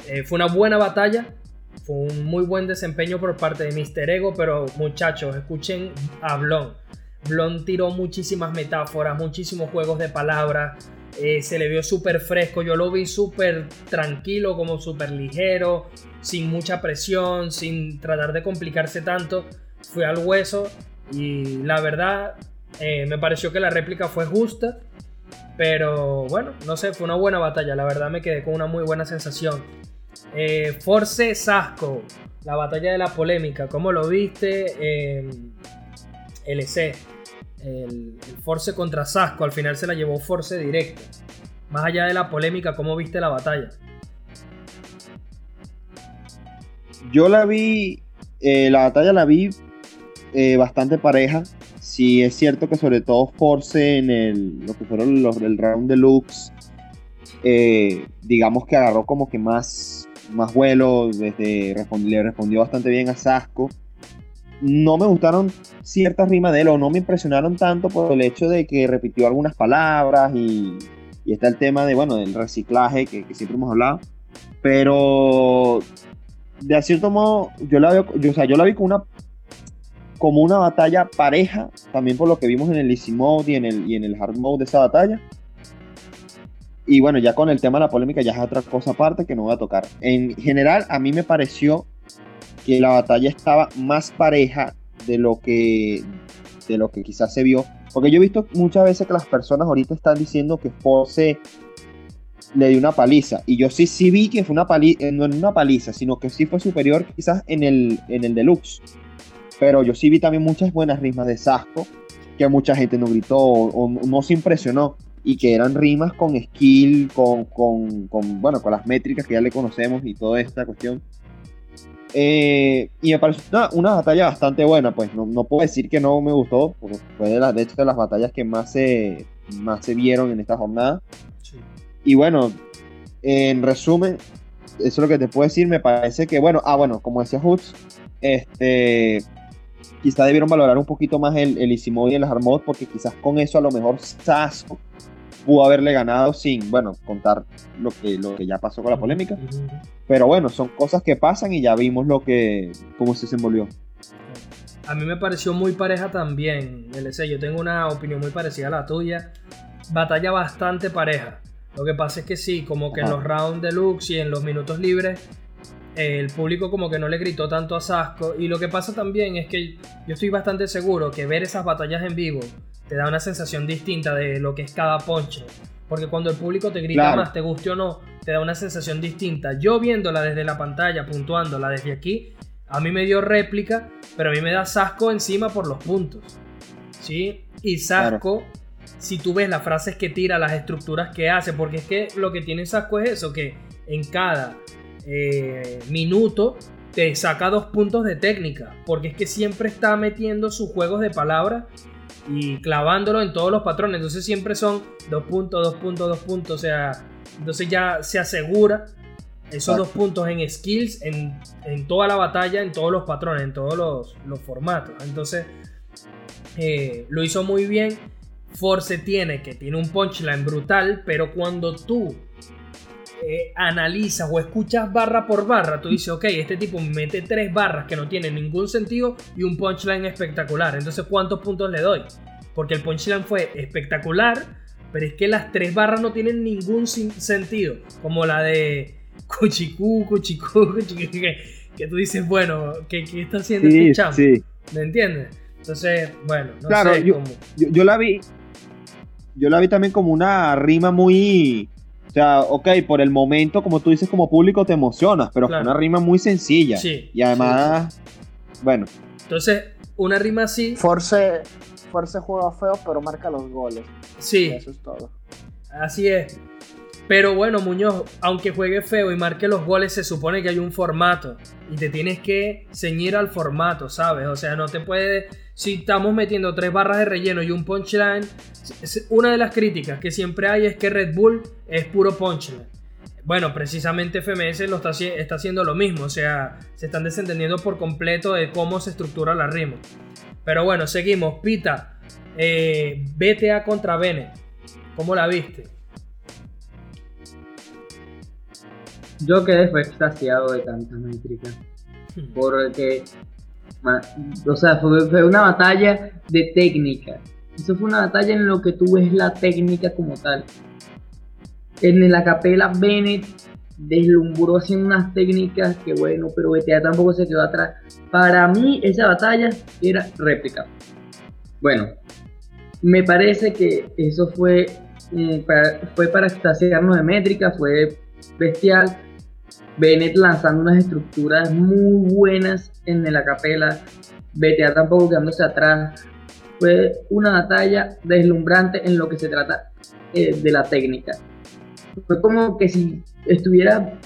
eh, fue una buena batalla. Fue un muy buen desempeño por parte de Mr. Ego. Pero muchachos, escuchen a Blon. Blon tiró muchísimas metáforas, muchísimos juegos de palabras. Eh, se le vio súper fresco. Yo lo vi súper tranquilo, como súper ligero, sin mucha presión, sin tratar de complicarse tanto. Fue al hueso y la verdad me pareció que la réplica fue justa. Pero bueno, no sé, fue una buena batalla. La verdad me quedé con una muy buena sensación. Eh, Force Sasco, la batalla de la polémica. ¿Cómo lo viste? LC. El, Force contra Sasco. Al final se la llevó Force directo. Más allá de la polémica, ¿cómo viste la batalla? Yo la vi. Eh, la batalla la vi eh, bastante pareja sí es cierto que sobre todo Force en el, lo que fueron los del round deluxe, eh, digamos que agarró como que más, más vuelo, desde, le respondió bastante bien a Sasco. No me gustaron ciertas rimas de él o no me impresionaron tanto por el hecho de que repitió algunas palabras y, está el tema de, bueno, del reciclaje que, que siempre hemos hablado, pero de cierto modo yo la veo, yo, o sea, yo la vi como una como una batalla pareja, también por lo que vimos en el Easy Mode y en el, y en el Hard Mode de esa batalla. Y bueno, ya con el tema de la polémica ya es otra cosa aparte que no voy a tocar. En general, a mí me pareció que la batalla estaba más pareja de lo que, de lo que quizás se vio. Porque yo he visto muchas veces que las personas ahorita están diciendo que Force le dio una paliza. Y yo sí, sí vi que fue una paliza, no en una paliza, sino que sí fue superior quizás en el, en el deluxe. Pero yo sí vi también muchas buenas rimas de Sasco, que mucha gente no gritó o, no se impresionó. Y que eran rimas con skill, con, con, con, bueno, con las métricas que ya le conocemos y toda esta cuestión. Eh, y me pareció una, batalla bastante buena, pues no, no, puedo decir que no me gustó, porque fue de, las, de hecho de las batallas que más se, más se vieron en esta jornada. Y bueno, en resumen, eso es lo que te puedo decir, me parece que, bueno, ah, bueno, como decía Hoods, este, quizá debieron valorar un poquito más el, el y el Harmod, porque quizás con eso a lo mejor Sasco pudo haberle ganado sin, bueno, contar lo que, lo que ya pasó con la polémica. Pero bueno, son cosas que pasan y ya vimos lo que, cómo se desenvolvió. A mí me pareció muy pareja también, LC. Yo tengo una opinión muy parecida a la tuya. Batalla bastante pareja. Lo que pasa es que sí, como que en los rounds deluxe y en los minutos libres, el público como que no le gritó tanto a Sasco. Y lo que pasa también es que yo estoy bastante seguro que ver esas batallas en vivo te da una sensación distinta de lo que es cada ponche. Porque cuando el público te grita más, te guste o no, te da una sensación distinta. Yo viéndola desde la pantalla, puntuándola desde aquí, a mí me dio réplica, pero a mí me da Sasco encima por los puntos. ¿Sí? Y Sasco si tú ves las frases que tira, las estructuras que hace, porque es que lo que tiene Sasco es eso, que en cada eh, minuto te saca dos puntos de técnica, porque es que siempre está metiendo sus juegos de palabras y clavándolo en todos los patrones, entonces siempre son dos puntos, dos puntos, dos puntos, o sea, entonces ya se asegura esos dos puntos en skills, en, toda la batalla, en todos los patrones, en todos los, formatos, entonces eh, lo hizo muy bien. Force tiene, que tiene un punchline brutal, pero cuando tú eh, analizas o escuchas barra por barra, tú dices, ok, este tipo mete tres barras que no tienen ningún sentido y un punchline espectacular. Entonces, ¿cuántos puntos le doy? Porque el punchline fue espectacular, pero es que las tres barras no tienen ningún sentido. Como la de Cuchicú, Cuchicú, Cuchicú, que, tú dices, bueno, ¿qué, está haciendo este chamo? ¿Me entiendes? Entonces, bueno, no claro, sé yo, yo, la vi, yo la vi también como una rima muy. O sea, ok, por el momento, como tú dices, como público te emocionas, pero fue una rima muy sencilla. Sí. Y además, bueno. Entonces, una rima así. Force, Force juega feo, pero marca los goles. Sí. eso es todo. Así es. Pero bueno, Muñoz, aunque juegue feo y marque los goles, se supone que hay un formato. Y te tienes que ceñir al formato, ¿sabes? O sea, no te puede si estamos metiendo tres barras de relleno y un punchline, una de las críticas que siempre hay es que Red Bull es puro punchline. Bueno, precisamente FMS lo está, haciendo lo mismo, o sea, se están desentendiendo por completo de cómo se estructura la rima. Pero bueno, seguimos. Pita, eh, BTA contra Bene. ¿Cómo la viste? Yo quedé extasiado de tanta métrica. Hmm. Porque o sea, fue, una batalla de técnica. Eso fue una batalla en lo que tú ves la técnica como tal. En la capela Bennett deslumbró haciendo unas técnicas que bueno, pero BTA tampoco se quedó atrás. Para mí esa batalla era réplica. Bueno, me parece que eso fue, eh, para, fue para extasiarnos de métrica, fue bestial Bennett lanzando unas estructuras muy buenas en la capela, BTA tampoco quedándose atrás. Fue una batalla deslumbrante en lo que se trata eh, de la técnica. Fue como que si estuviera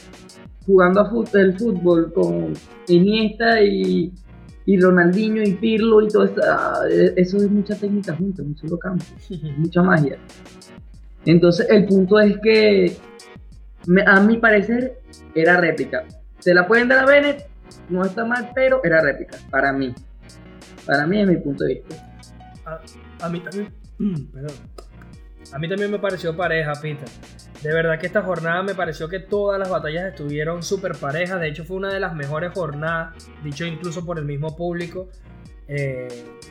jugando a fútbol, el fútbol con Iniesta y, y Ronaldinho y Pirlo y todo eso. Ah, eso es mucha técnica junta, un solo campo, mucha magia. Entonces el punto es que a mi parecer era réplica. Se la pueden dar a Bennett, no está mal, pero era réplica, para mí. Para mí, es mi punto de vista. A, mí también, perdón. A mí también me pareció pareja, Peter. De verdad que esta jornada me pareció que todas las batallas estuvieron súper parejas. De hecho, fue una de las mejores jornadas, dicho incluso por el mismo público, eh,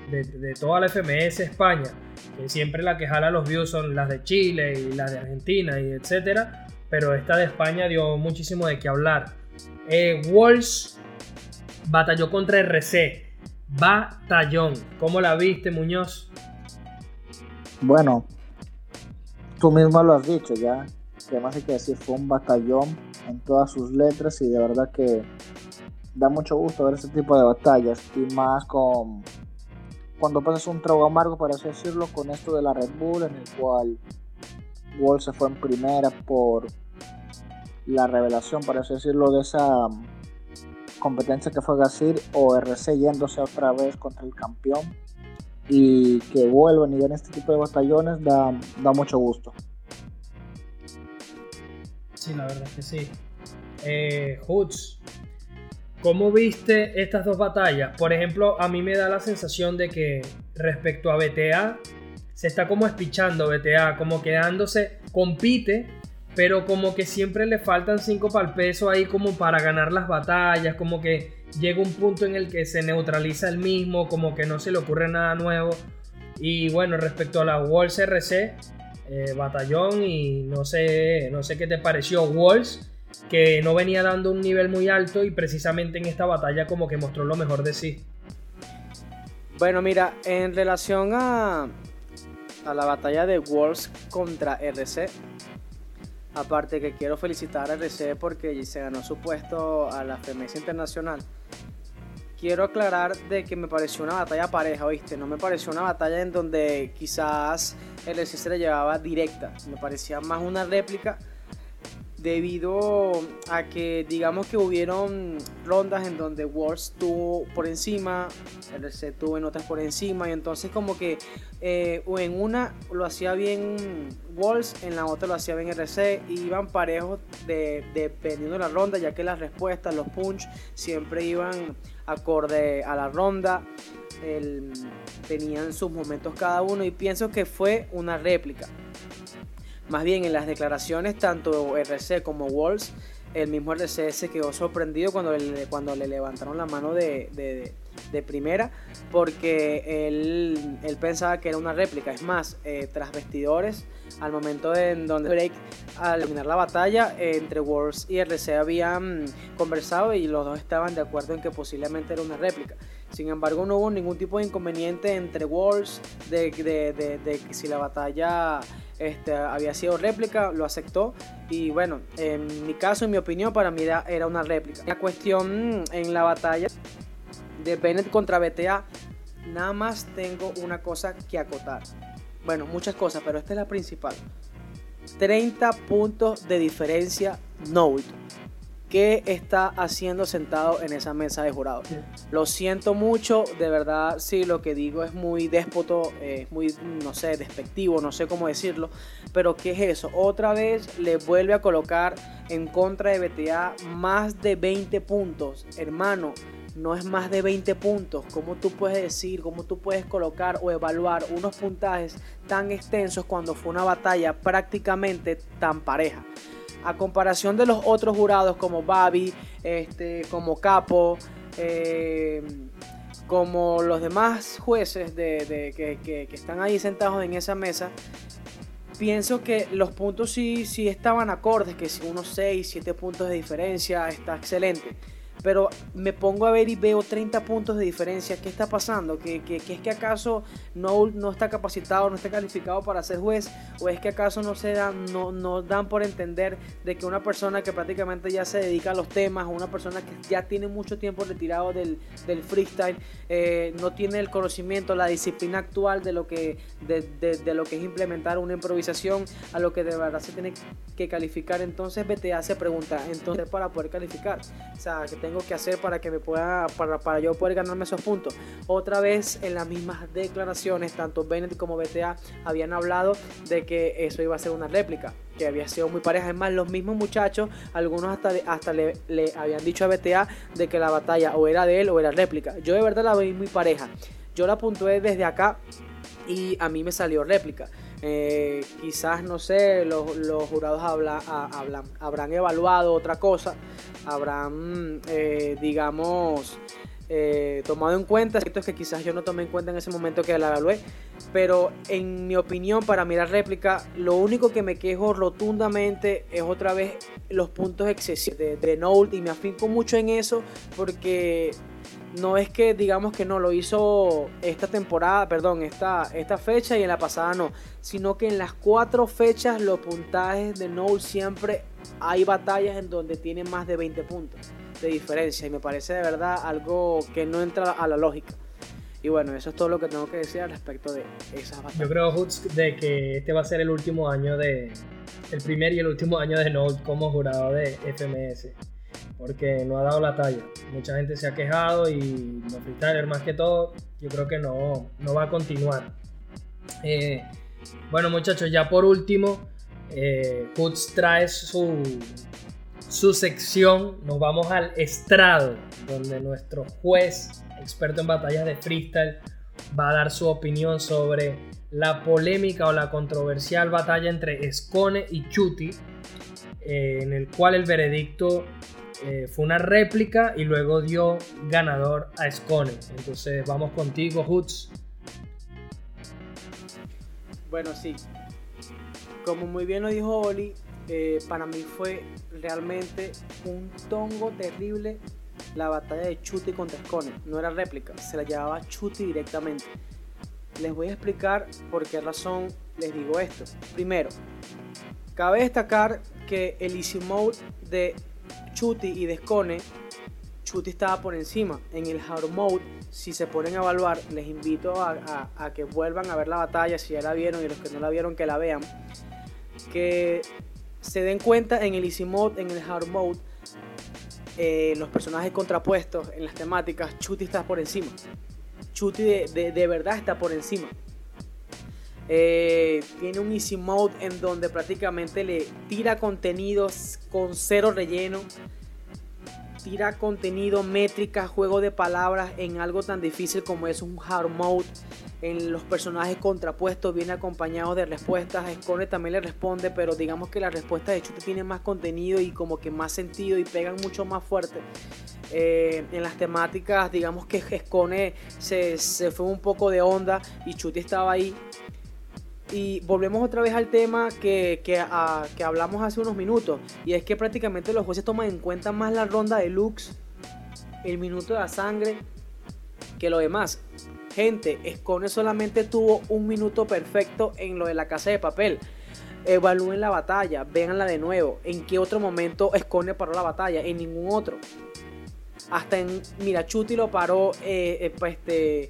de, toda la FMS España. Que siempre la que jala los views son las de Chile y las de Argentina y etcétera. Pero esta de España dio muchísimo de qué hablar. Eh, Walls batalló contra RC. Batallón. ¿Cómo la viste, Muñoz? Bueno, tú mismo lo has dicho ya. Que más hay que decir, fue un batallón en todas sus letras y de verdad que da mucho gusto ver ese tipo de batallas y más con cuando pasas un trago amargo, para así decirlo, con esto de la Red Bull, en el cual Wall se fue en primera por la revelación, para así decirlo, de esa competencia que fue Gasir o RC yéndose otra vez contra el campeón y que vuelvan y den este tipo de batallones da, da mucho gusto. Sí, la verdad es que sí. Eh, Hoods, ¿cómo viste estas dos batallas? Por ejemplo, a mí me da la sensación de que respecto a BTA, se está como espichando BTA, como quedándose, compite, pero como que siempre le faltan 5 para el peso ahí como para ganar las batallas, como que llega un punto en el que se neutraliza el mismo, como que no se le ocurre nada nuevo. Y bueno, respecto a la Walls RC, eh, batallón y no sé, no sé qué te pareció Walls, que no venía dando un nivel muy alto y precisamente en esta batalla como que mostró lo mejor de sí. Bueno, mira, en relación a, a la batalla de Walls contra RC, Aparte que quiero felicitar a RC porque se ganó su puesto a la FMS Internacional. Quiero aclarar de que me pareció una batalla pareja, ¿oíste? No me pareció una batalla en donde quizás RC se le llevaba directa. Me parecía más una réplica debido a que digamos que hubieron rondas en donde Wars tuvo por encima, RC tuvo en otras por encima y entonces como que eh, en una lo hacía bien Walls, en la otra lo hacía bien RC y iban parejos de, dependiendo de la ronda ya que las respuestas, los punch siempre iban acorde a la ronda. tenían sus momentos cada uno y pienso que fue una réplica. Más bien en las declaraciones, tanto RC como Walls, el mismo RC se quedó sorprendido cuando le, cuando le levantaron la mano de, primera, porque él, él, pensaba que era una réplica. Es más, eh, tras vestidores, al momento en donde break, al terminar la batalla, entre Walls y RC habían conversado y los dos estaban de acuerdo en que posiblemente era una réplica. Sin embargo, no hubo ningún tipo de inconveniente entre Walls de, de, de que si la batalla este, había sido réplica, lo aceptó y bueno, en mi caso, en mi opinión, para mí era, una réplica. La cuestión en la batalla de Bennett contra BTA, nada más tengo una cosa que acotar. Bueno, muchas cosas, pero esta es la principal. 30 puntos de diferencia no ¿Qué está haciendo sentado en esa mesa de jurados? Lo siento mucho, de verdad, sí, lo que digo es muy déspoto, es muy, no sé, despectivo, no sé cómo decirlo, pero ¿qué es eso? Otra vez le vuelve a colocar en contra de BTA más de 20 puntos. Hermano, no es más de 20 puntos. ¿Cómo tú puedes decir, cómo tú puedes colocar o evaluar unos puntajes tan extensos cuando fue una batalla prácticamente tan pareja? A comparación de los otros jurados como Babi, este, como Capo, eh, como los demás jueces de, que, están ahí sentados en esa mesa, pienso que los puntos sí, sí estaban acordes, que si unos 6, 7 puntos de diferencia está excelente pero me pongo a ver y veo 30 puntos de diferencia. ¿Qué está pasando? ¿Que, es que acaso no, no está capacitado, no está calificado para ser juez? ¿O es que acaso no se dan, no, no dan por entender de que una persona que prácticamente ya se dedica a los temas, o una persona que ya tiene mucho tiempo retirado del, freestyle, eh, no tiene el conocimiento, la disciplina actual de lo, que, de, lo que es implementar una improvisación a lo que de verdad se tiene que calificar? Entonces BTA se pregunta, entonces para poder calificar, o sea, que tengo que hacer para que me pueda, para, para yo poder ganarme esos puntos. Otra vez en las mismas declaraciones, tanto Bennett como BTA habían hablado de que eso iba a ser una réplica, que había sido muy pareja. Es más, los mismos muchachos, algunos hasta, hasta le, le habían dicho a BTA de que la batalla o era de él o era réplica. Yo de verdad la vi muy pareja. Yo la puntué desde acá y a mí me salió réplica. Eh, quizás, no sé, los, los jurados hablan- habrán evaluado otra cosa, habrán, eh, digamos, eh, tomado en cuenta aspectos que quizás yo no tomé en cuenta en ese momento que la evalué. Pero en mi opinión, para mirar réplica, lo único que me quejo rotundamente es otra vez los puntos excesivos de, de y me afinco mucho en eso porque no es que digamos que no lo hizo esta temporada, perdón, esta, esta fecha y en la pasada no, sino que en las cuatro fechas los puntajes de Nolte siempre hay batallas en donde tiene más de 20 puntos de diferencia y me parece de verdad algo que no entra a la lógica. Y bueno, eso es todo lo que tengo que decir al respecto de esas batallas. Yo creo, Hoots, de que este va a ser el último año de. El primer y el último año de Note como jurado de FMS. Porque no ha dado la talla. Mucha gente se ha quejado y los freestylers, más que todo, yo creo que no, no va a continuar. Eh, bueno, muchachos, ya por último, eh, trae su, su sección. Nos vamos al estrado, donde nuestro juez experto en batallas de freestyle, va a dar su opinión sobre la polémica o la controversial batalla entre Escone y Chuti, eh, en el cual el veredicto eh, fue una réplica y luego dio ganador a Escone. Entonces vamos contigo, Hoots. Bueno, sí. Como muy bien lo dijo Oli, eh, para mí fue realmente un tongo terrible la batalla de Chuti contra Scone. No era réplica, se la llevaba Chuti directamente. Les voy a explicar por qué razón les digo esto. Primero, cabe destacar que el easy mode de Chuti y de Scone, Chuti estaba por encima. En el hard mode, si se ponen a evaluar, les invito a, que vuelvan a ver la batalla, si ya la vieron y los que no la vieron que la vean. Que se den cuenta en el easy mode, en el hard mode, eh, los personajes contrapuestos en las temáticas, Chuti está por encima. Chuti de- de verdad está por encima. Eh, tiene un easy mode en donde prácticamente le tira contenidos con cero relleno. Tira contenido, métrica, juego de palabras en algo tan difícil como es un hard mode. En los personajes contrapuestos viene acompañado de respuestas. Scone también le responde, pero digamos que la respuesta de Chute tiene más contenido y como que más sentido y pegan mucho más fuerte. Eh, en las temáticas, digamos que Scone se, se fue un poco de onda y Chuti estaba ahí. Y volvemos otra vez al tema que, ah, que hablamos hace unos minutos. Y es que prácticamente los jueces toman en cuenta más la ronda de looks, el minuto de la sangre, que lo demás. Gente, Scone solamente tuvo un minuto perfecto en lo de la casa de papel. Evalúen la batalla, véanla de nuevo. ¿En qué otro momento Scone paró la batalla? En ningún otro. Hasta en Mira, Chuti lo paró. eh, eh, pues, este,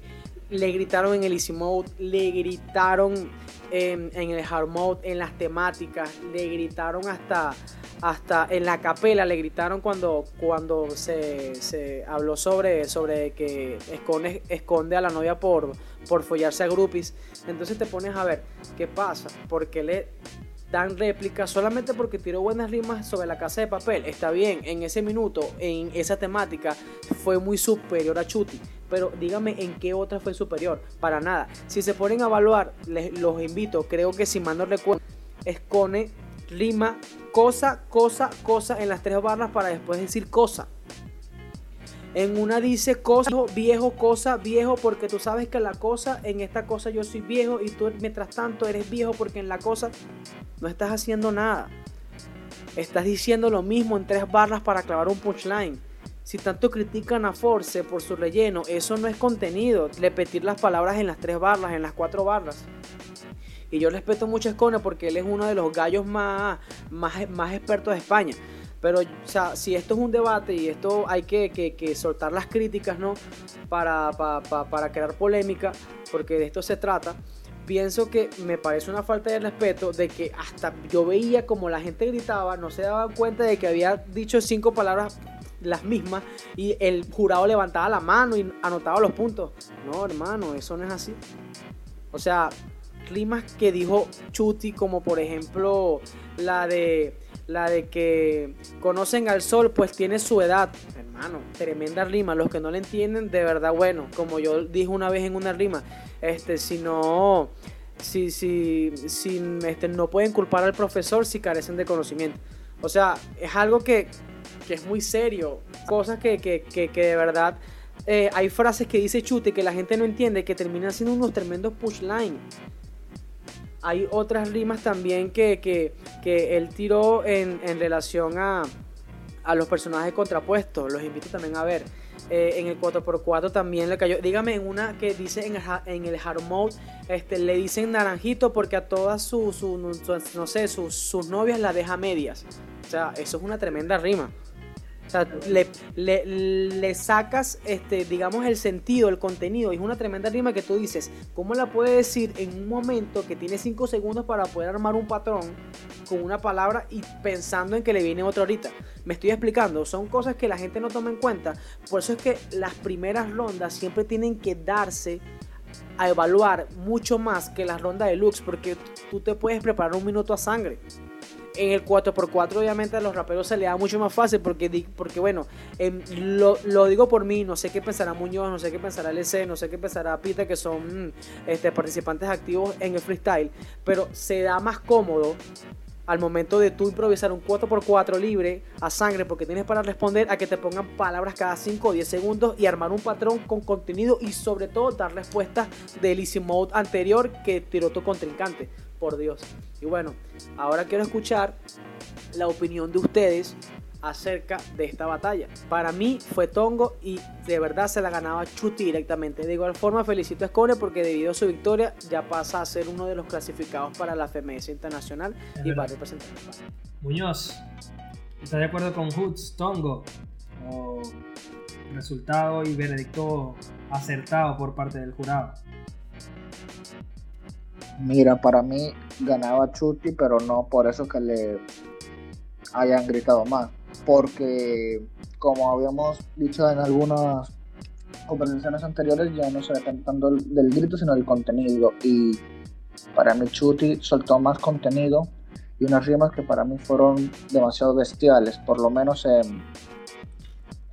le gritaron en el Mode, le gritaron en, el Hard Mode, en las temáticas, le gritaron hasta, hasta en la capela, le gritaron cuando, cuando se, se habló sobre, sobre que esconde, esconde a la novia por, por follarse a groupies. Entonces te pones a ver qué pasa, porque le dan réplica solamente porque tiró buenas rimas sobre la casa de papel. Está bien, en ese minuto, en esa temática, fue muy superior a Chuti. Pero dígame en qué otra fue superior. Para nada. Si se ponen a evaluar, les, los invito. Creo que si mal no recuerdo, Escone rima cosa, cosa, cosa en las tres barras para después decir cosa. En una dice cosa, viejo, cosa, viejo, porque tú sabes que la cosa, en esta cosa yo soy viejo y tú mientras tanto eres viejo porque en la cosa no estás haciendo nada. Estás diciendo lo mismo en tres barras para clavar un punchline. Si tanto critican a Force por su relleno, eso no es contenido. Repetir las palabras en las tres barras, en las cuatro barras. Y yo respeto mucho a Escone porque él es uno de los gallos más, más, más expertos de España. Pero, o sea, si esto es un debate y esto hay que, que- que soltar las críticas, ¿no? Para, pa- pa- para crear polémica, porque de esto se trata. Pienso que me parece una falta de respeto de que hasta yo veía como la gente gritaba, no se daban cuenta de que había dicho cinco palabras las mismas y el jurado levantaba la mano y anotaba los puntos. No, hermano, eso no es así. O sea, rimas que dijo Chuti, como por ejemplo la de la de que conocen al sol, pues tiene su edad. Hermano, tremenda rima. Los que no le entienden, de verdad, bueno, como yo dije una vez en una rima, este, si no, si, si, si este, no pueden culpar al profesor si carecen de conocimiento. O sea, es algo que, que es muy serio, cosas que, que, que, de verdad eh, hay frases que dice Chute que la gente no entiende que terminan siendo unos tremendos pushline. Hay otras rimas también que, que, que él tiró en, en relación a, a los personajes contrapuestos. Los invito también a ver. Eh, en el 4x4 también le cayó. Dígame en una que dice en el, en el hard mode, este, le dicen naranjito porque a todas sus, su, no sé, sus novias la deja medias. O sea, eso es una tremenda rima. O sea, le, le, sacas, este, digamos, el sentido, el contenido. Es una tremenda rima que tú dices, ¿cómo la puede decir en un momento que tiene 5 segundos para poder armar un patrón con una palabra y pensando en que le viene otra ahorita? Me estoy explicando, son cosas que la gente no toma en cuenta. Por eso es que las primeras rondas siempre tienen que darse a evaluar mucho más que las rondas de looks, porque tú te puedes preparar un minuto a sangre en el 4x4 obviamente a los raperos se le da mucho más fácil porque, porque bueno, eh, lo, lo, digo por mí, no sé qué pensará Muñoz, no sé qué pensará LC, no sé qué pensará Pita, que son este, participantes activos en el freestyle, pero se da más cómodo al momento de tú improvisar un 4x4 libre a sangre porque tienes para responder a que te pongan palabras cada 5 o 10 segundos y armar un patrón con contenido y sobre todo dar respuestas del easy mode anterior que tiró tu contrincante por Dios. Y bueno, ahora quiero escuchar la opinión de ustedes acerca de esta batalla. Para mí fue Tongo y de verdad se la ganaba Chuti directamente. De igual forma felicito a Escone porque debido a su victoria ya pasa a ser uno de los clasificados para la FMS Internacional y va a representar a España. Muñoz, ¿estás de acuerdo con Hoods, Tongo? ¿O resultado y veredicto acertado por parte del jurado? Mira, para mí ganaba Chuti, pero no por eso que le hayan gritado más. Porque, como habíamos dicho en algunas conversaciones anteriores, ya no se depende tanto del grito, sino del contenido. Y para mí Chuti soltó más contenido y unas rimas que para mí fueron demasiado bestiales, por lo menos en,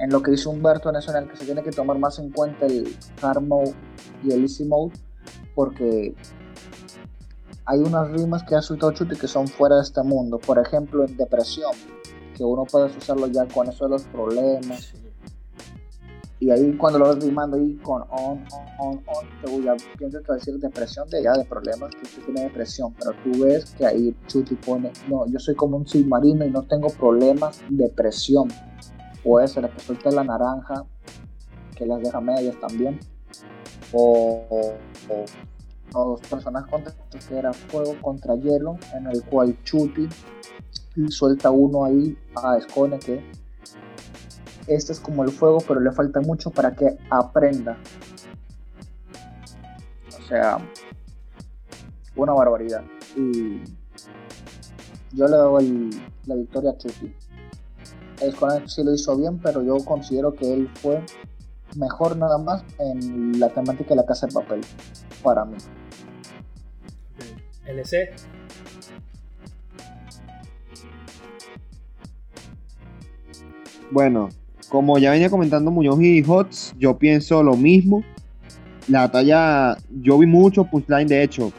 lo que hizo Humberto en eso en el que se tiene que tomar más en cuenta el hard mode y el easy mode, porque hay unas rimas que ha suelto Chuti que son fuera de este mundo. Por ejemplo, en depresión, que uno puede usarlo ya con eso de los problemas. Y ahí cuando lo ves rimando ahí con on, on, on, te ya piensas que va a decir depresión de ya de problemas, que usted tiene depresión. Pero tú ves que ahí Chuti pone, no, yo soy como un submarino y no tengo problemas, depresión. Puede ser que suelta la naranja, que las deja medias también. o, o dos personas contra que era fuego contra hielo, en el cual Chuti suelta uno ahí a Escone que este es como el fuego, pero le falta mucho para que aprenda. O sea, una barbaridad. Y yo le doy la victoria a Chuti. Escone sí lo hizo bien, pero yo considero que él fue mejor nada más en la temática de la casa de papel, para mí. LC. Bueno, como ya venía comentando Muñoz y Hots, yo pienso lo mismo. La batalla, yo vi mucho punchline, de hecho,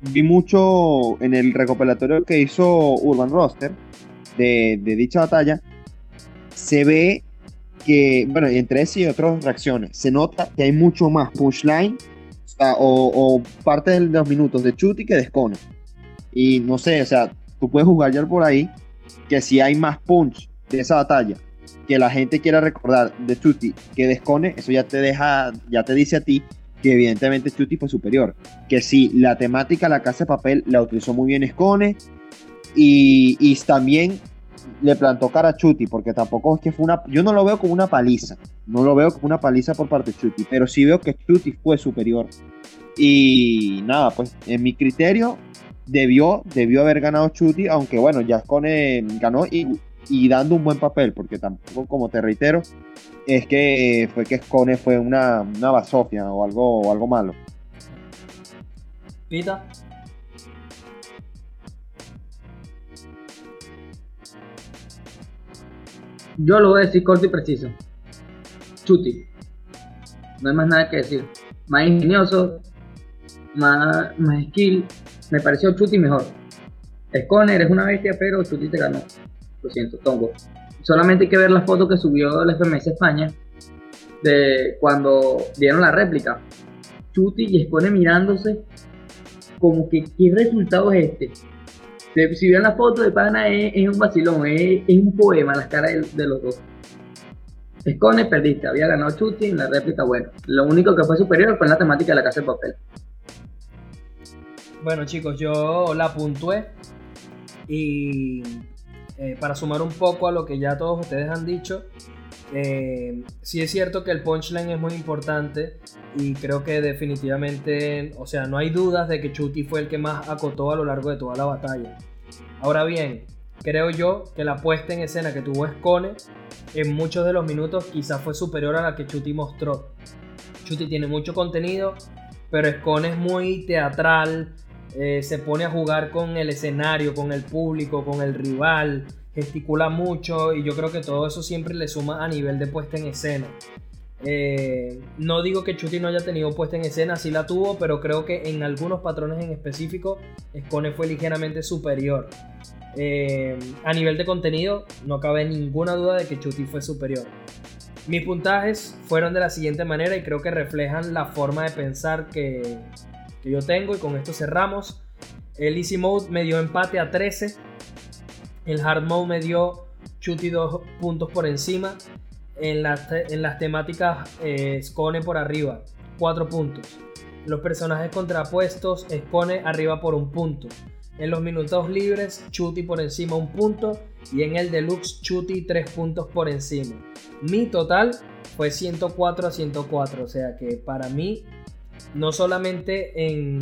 vi mucho en el recopilatorio que hizo Urban Roster de, de dicha batalla. Se ve que, bueno, entre ese y otras reacciones, se nota que hay mucho más punchline o, o, parte de los minutos de Chuti que de Y no sé, o sea, tú puedes jugar ya por ahí que si hay más punch de esa batalla que la gente quiera recordar de Chuti que de eso ya te deja, ya te dice a ti que evidentemente Chuti fue superior. Que si la temática La Casa de Papel la utilizó muy bien Escone y, y también le plantó cara a Chuti, porque tampoco es que fue una. Yo no lo veo como una paliza. No lo veo como una paliza por parte de Chuti, pero sí veo que Chuti fue superior. Y nada, pues en mi criterio debió, debió haber ganado Chuti, aunque bueno, Jascone ganó y, dando un buen papel, porque tampoco, como te reitero, es que fue que Scone fue una, una basofia o algo, o algo malo. Pita. Yo lo voy a decir corto y preciso. Chuti. No hay más nada que decir. Más ingenioso, más, más skill, me pareció Chuti mejor. Sconner es una bestia, pero Chuti te ganó. Lo siento, Tongo. Solamente hay que ver la foto que subió la FMS España de cuando dieron la réplica. Chuti y Sconner mirándose como que qué resultado es este. Si- Si ven la foto de pana es, un vacilón, es, un poema las caras de, los dos. Scone perdiste, había ganado Chuti en la réplica, bueno. Lo único que fue superior fue en la temática de la casa de papel. Bueno chicos, yo la puntué y eh, para sumar un poco a lo que ya todos ustedes han dicho, eh, sí es cierto que el punchline es muy importante y creo que definitivamente, o sea, no hay dudas de que Chuti fue el que más acotó a lo largo de toda la batalla. Ahora bien, creo yo que la puesta en escena que tuvo Scone en muchos de los minutos quizás fue superior a la que Chuti mostró. Chuti tiene mucho contenido, pero Scone es muy teatral, eh, se pone a jugar con el escenario, con el público, con el rival, gesticula mucho y yo creo que todo eso siempre le suma a nivel de puesta en escena. Eh, no digo que Chuti no haya tenido puesta en escena, sí la tuvo, pero creo que en algunos patrones en específico, Scone fue ligeramente superior. Eh, a nivel de contenido, no cabe ninguna duda de que Chuti fue superior. Mis puntajes fueron de la siguiente manera y creo que reflejan la forma de pensar que, que yo tengo y con esto cerramos. El Easy Mode me dio empate a 13. El Hard Mode me dio Chuti dos puntos por encima. En las, en las temáticas eh, por arriba, 4 puntos. Los personajes contrapuestos, Scone arriba por un punto. En los minutos libres, Chuti por encima un punto. Y en el Deluxe, Chuti 3 puntos por encima. Mi total fue 104 a 104. O sea que para mí, no solamente en,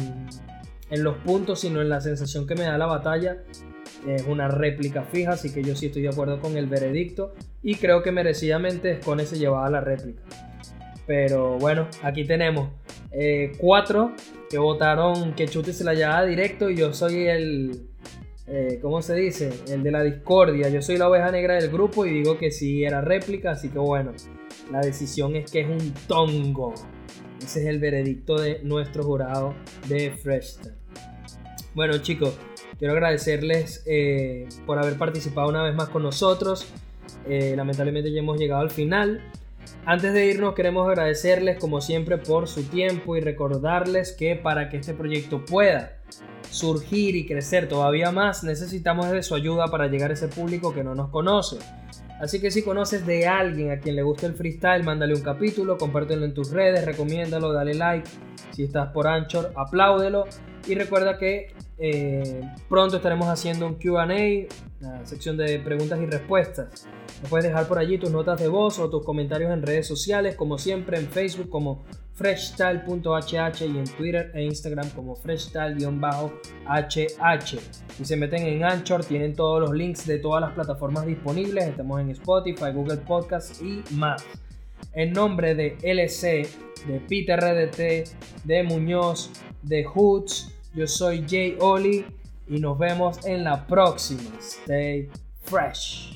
en los puntos, sino en la sensación que me da la batalla, es una réplica fija. Así que yo sí estoy de acuerdo con el veredicto. Y creo que merecidamente Scone se llevaba la réplica. Pero bueno, aquí tenemos eh, cuatro que votaron que Chuti se la llevaba directo y yo soy el, eh, ¿cómo se dice? El de la discordia. Yo soy la oveja negra del grupo y digo que sí era réplica, así que bueno, la decisión es que es un tongo. Ese es el veredicto de nuestro jurado de Freshton. Bueno chicos, quiero agradecerles eh, por haber participado una vez más con nosotros. Eh, lamentablemente ya hemos llegado al final. Antes de irnos queremos agradecerles como siempre por su tiempo y recordarles que para que este proyecto pueda surgir y crecer todavía más necesitamos de su ayuda para llegar a ese público que no nos conoce. Así que si conoces de alguien a quien le gusta el freestyle, mándale un capítulo, compártelo en tus redes, recomiéndalo, dale like. Si estás por Anchor, apláudelo. Y recuerda que eh, pronto estaremos haciendo un QA, una sección de preguntas y respuestas. Puedes dejar por allí tus notas de voz o tus comentarios en redes sociales, como siempre en Facebook como freshstyle.hh y en Twitter e Instagram como freshstyle-hh. Si se meten en Anchor, tienen todos los links de todas las plataformas disponibles. Estamos en Spotify, Google Podcasts y más. En nombre de LC, de Peter RDT, de Muñoz, de Hoods, yo soy Jay Oli y nos vemos en la próxima. Stay fresh.